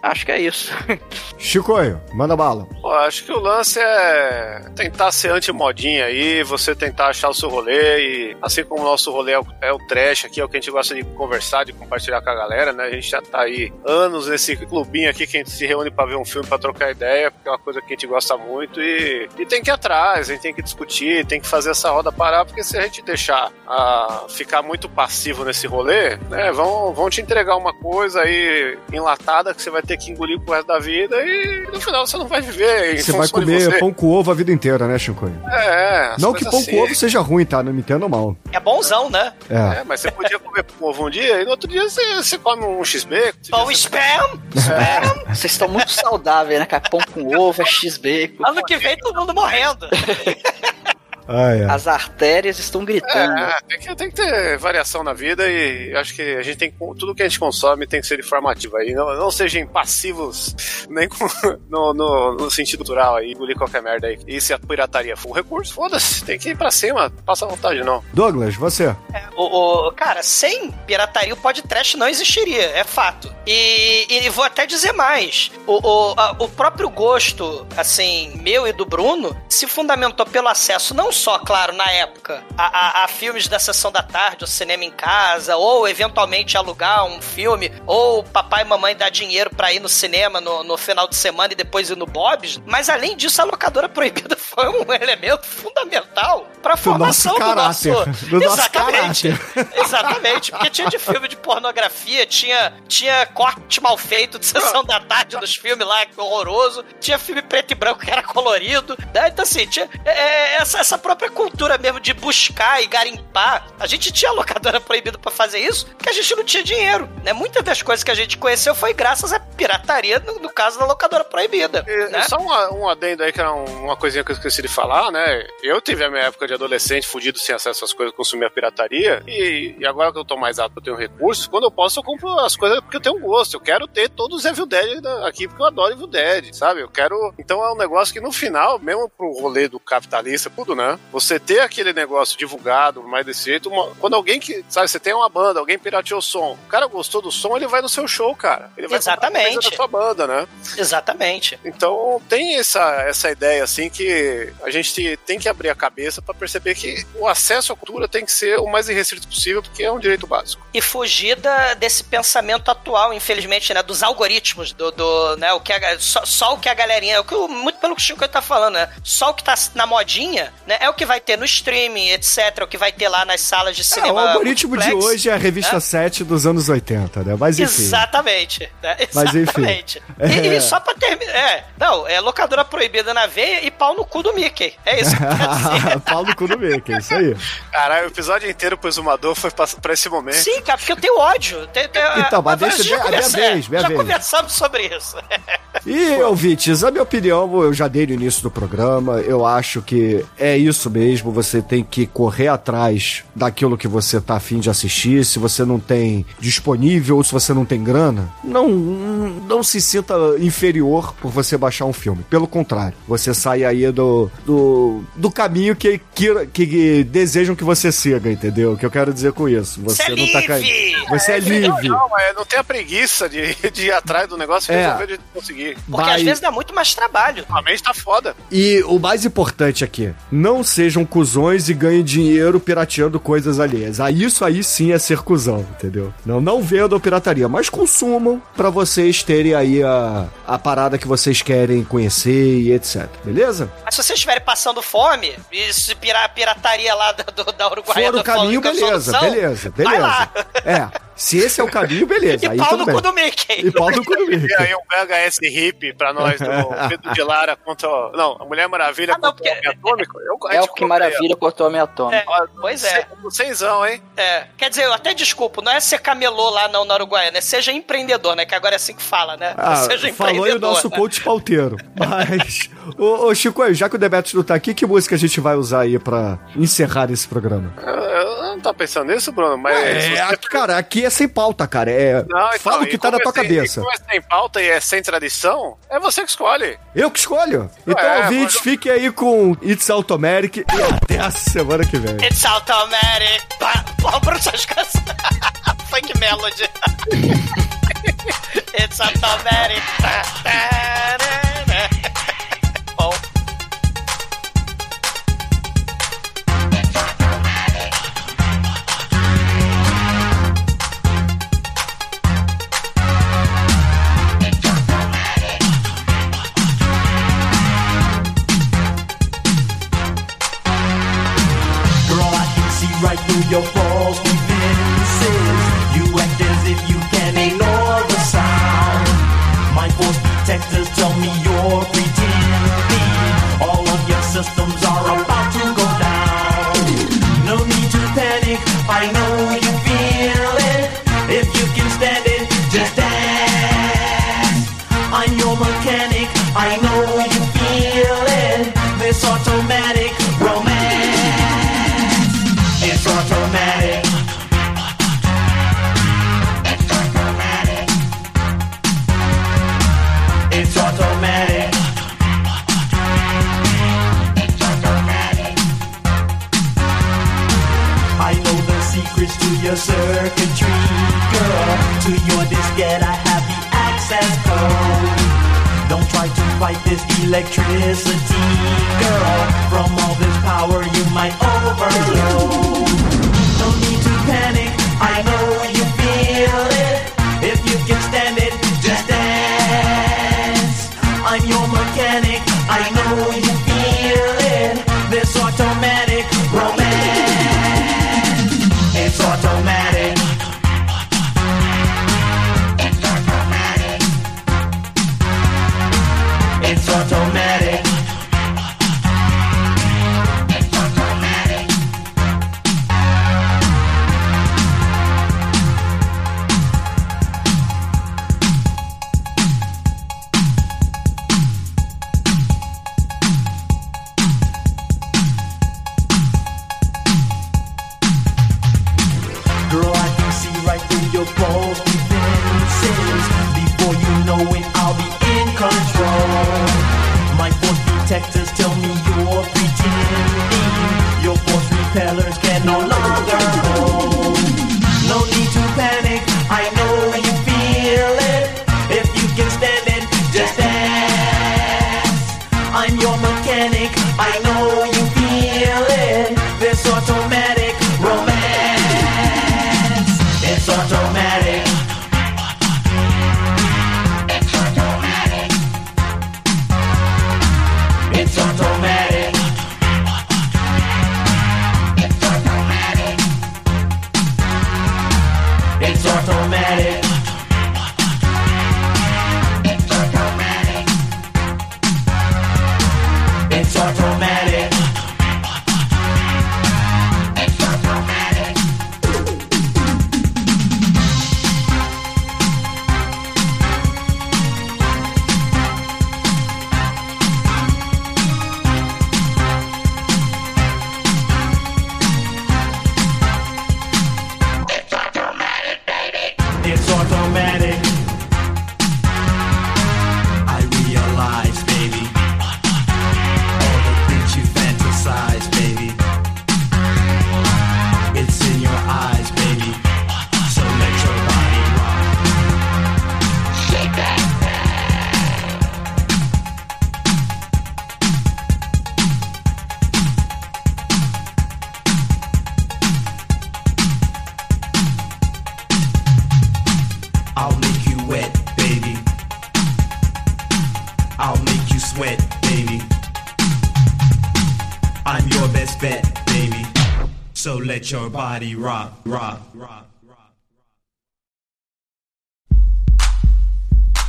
[SPEAKER 4] Acho que é isso. *laughs*
[SPEAKER 2] Chicoio, manda bala.
[SPEAKER 5] Pô, acho que o lance é tentar ser anti-modinha aí, você tentar achar o seu rolê e assim como o nosso rolê é o, é o trash aqui, é o que a gente gosta de conversar, de compartilhar com a galera, né? A gente já tá aí anos nesse clubinho aqui que a gente se reúne pra ver um filme, pra trocar ideia, porque é uma coisa que a gente gosta muito e, e tem que ir atrás, a gente tem que discutir, tem que fazer essa roda parar, porque se a gente deixar a ficar muito passivo nesse rolê, né? Vão, vão te entregar uma coisa aí enlatada que você vai ter que engolir pro resto da vida e no final você não vai viver
[SPEAKER 2] Você vai comer
[SPEAKER 5] você.
[SPEAKER 2] pão com ovo a vida inteira, né, Chicoio?
[SPEAKER 5] É,
[SPEAKER 2] Não que pão
[SPEAKER 5] assim.
[SPEAKER 2] com ovo seja ruim, tá? Não me entenda mal.
[SPEAKER 3] É bonzão, né?
[SPEAKER 2] É.
[SPEAKER 5] É, mas você podia comer ovo um dia e no outro dia você, você come um x-bacon.
[SPEAKER 3] Pão spam, spam.
[SPEAKER 4] Vocês estão muito saudáveis, né, cara? Pão com ovo, é x-bacon.
[SPEAKER 3] Ano que vem todo mundo morrendo. *laughs*
[SPEAKER 2] Ah, é.
[SPEAKER 4] As artérias estão gritando.
[SPEAKER 5] É, tem que, tem que ter variação na vida e acho que a gente tem que- tudo que a gente consome tem que ser informativo aí. Não, não sejam passivos nem com- *laughs* no, no, no sentido cultural aí, engolir qualquer merda aí. E se a pirataria for um recurso, foda-se, tem que ir pra cima, passa à vontade não.
[SPEAKER 2] Douglas, você.
[SPEAKER 3] O, o- cara, sem pirataria o podcast não existiria, é fato. E, e vou até dizer mais. O, o, a- o próprio gosto, assim, meu e do Bruno, se fundamentou pelo acesso, não só, claro, na época, a, a- a filmes da sessão da tarde, ou cinema em casa, ou eventualmente alugar um filme, ou papai e mamãe dar dinheiro pra ir no cinema no, no final de semana e depois ir no Bob's. Mas além disso, a locadora proibida *laughs* foi um elemento fundamental pra
[SPEAKER 2] Do nosso
[SPEAKER 3] formação do nosso.
[SPEAKER 2] Do nosso
[SPEAKER 3] Exatamente. *laughs* Exatamente. Porque tinha de filme de pornografia, tinha, tinha corte mal feito de sessão da tarde dos filmes lá, horroroso. Tinha filme preto e branco que era colorido. Né? Então, assim, tinha é, é, essa, essa própria cultura mesmo de buscar e garimpar. A gente tinha locadora proibida pra fazer isso, porque a gente não tinha dinheiro. Né? Muitas das coisas que a gente conheceu foi graças à pirataria, no, no caso da locadora proibida.
[SPEAKER 5] E,
[SPEAKER 3] né?
[SPEAKER 5] Só um, um adendo aí, que era um- uma coisinha que eu esqueci de falar, né? Eu tive a minha época de adolescente, fudido sem acesso às coisas, consumia pirataria. E, e agora que eu tô mais alto, eu tenho recurso. Quando eu posso, eu compro as coisas porque eu tenho gosto. Eu quero ter todos os Evil Dead aqui, porque eu adoro Evil Dead, sabe? Eu quero. Então é um negócio que no final, mesmo pro rolê do capitalista, tudo, né? Você ter aquele negócio divulgado, mais desse jeito, uma- quando alguém que. Sabe, você tem uma banda, alguém pirateou o som. O cara gostou do som, ele vai no seu show, cara. Ele vai
[SPEAKER 3] Exatamente.
[SPEAKER 5] da sua banda, né?
[SPEAKER 3] Exatamente.
[SPEAKER 5] Então tem essa, essa ideia assim que a gente tem que abrir a cabeça para perceber que o acesso à cultura tem que ser o mais irrestrito possível, porque é um direito básico.
[SPEAKER 3] e fugir da- desse pensamento atual, infelizmente, né? Dos algoritmos, do, do, né? O que a- só, só o que a galerinha, o que o- muito pelo que o Chico tá falando, né? Só o que tá na modinha, né? É o que vai ter no streaming, etc. É o que vai ter lá nas salas de
[SPEAKER 2] É,
[SPEAKER 3] cinema.
[SPEAKER 2] o algoritmo de hoje é a revista
[SPEAKER 3] né?
[SPEAKER 2] 7 dos anos 80, né? Mas enfim.
[SPEAKER 3] Exatamente. né?
[SPEAKER 2] Mas, enfim.
[SPEAKER 3] Exatamente. E,
[SPEAKER 2] É.
[SPEAKER 3] e só pra terminar. É, não, é locadora proibida na veia e pau no cu do Mickey. É isso que. *laughs*
[SPEAKER 2] Pau no cu do Mickey, isso aí.
[SPEAKER 5] Caralho, o episódio inteiro pro Exumador foi pra, pra esse momento.
[SPEAKER 3] Sim, cara, porque eu tenho ódio. Tem- tem-
[SPEAKER 2] Então, mas deixa-
[SPEAKER 3] já
[SPEAKER 2] a minha vez, minha
[SPEAKER 3] já
[SPEAKER 2] vez.
[SPEAKER 3] conversamos sobre isso.
[SPEAKER 2] E, ouvintes, a minha opinião, eu já dei no início do programa, eu acho que é isso mesmo, você tem que correr atrás daquilo que você tá afim de assistir, se você não tem disponível ou se você não tem grana, não, não se sinta inferior por você baixar um filme, pelo contrário, você sai aí do, do, do caminho que, que, que desejam que você siga, entendeu? O que eu quero dizer com isso, você,
[SPEAKER 3] Você é
[SPEAKER 2] não tá caindo. Você é
[SPEAKER 5] Não,
[SPEAKER 2] livre.
[SPEAKER 5] não, mas não tem a preguiça de, de ir atrás do negócio e
[SPEAKER 2] É.
[SPEAKER 5] resolver de conseguir.
[SPEAKER 3] Porque
[SPEAKER 2] Vai-
[SPEAKER 3] às vezes dá muito mais trabalho.
[SPEAKER 5] A mente tá foda.
[SPEAKER 2] E o mais importante aqui, não sejam cuzões e ganhem dinheiro pirateando coisas alheias. Ah, isso aí sim é ser cuzão, entendeu? Não, não vendam pirataria, mas consumam pra vocês terem aí a, a parada que vocês querem conhecer e etc. Beleza?
[SPEAKER 3] Mas se vocês estiverem passando fome, e se pira, pirataria lá da, do, da Uruguai
[SPEAKER 2] For o caminho, beleza, beleza,
[SPEAKER 3] Vai lá.
[SPEAKER 2] beleza. É, *laughs* Se esse é o caminho, beleza.
[SPEAKER 3] E pau no cu do Mickey.
[SPEAKER 2] E pau no cu do Mickey.
[SPEAKER 5] aí um VHS hippie pra nós do *laughs* Pedro de Lara contra. Não, a Mulher Maravilha
[SPEAKER 3] ah, não,
[SPEAKER 5] contra o Homem é, Atômico. Eu,
[SPEAKER 4] é o que Maravilha cortou o Homem Atômico.
[SPEAKER 3] É, pois é.
[SPEAKER 5] Seisão, hein?
[SPEAKER 3] É. Quer dizer, eu até desculpo, não é ser camelô lá não, na Uruguaiana, é seja empreendedor, né? Que agora é assim que fala, né?
[SPEAKER 2] Ah,
[SPEAKER 3] seja
[SPEAKER 2] empreendedor. Falou o nosso
[SPEAKER 3] né?
[SPEAKER 2] coach palteiro. Mas, ô, ô, Chico, é, já que o debate não tá aqui, que música a gente vai usar aí pra encerrar esse programa?
[SPEAKER 5] Eu, eu não tô pensando nisso, Bruno, mas...
[SPEAKER 2] É, cara, aqui é sem pauta, cara. É,
[SPEAKER 5] não, então,
[SPEAKER 2] fala o que tá na tua
[SPEAKER 5] é sem,
[SPEAKER 2] cabeça.
[SPEAKER 5] E como é sem pauta e é sem tradição, é você que escolhe.
[SPEAKER 2] Eu que escolho. Então,
[SPEAKER 5] é,
[SPEAKER 2] fique
[SPEAKER 5] mas...
[SPEAKER 2] aí com It's Automatic e até a semana que vem.
[SPEAKER 3] It's Automatic. Porra, suas casas. Funk Melody. *laughs* It's Automatic.
[SPEAKER 1] your phone. it's up. your body rock, rock, rock.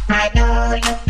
[SPEAKER 8] I know you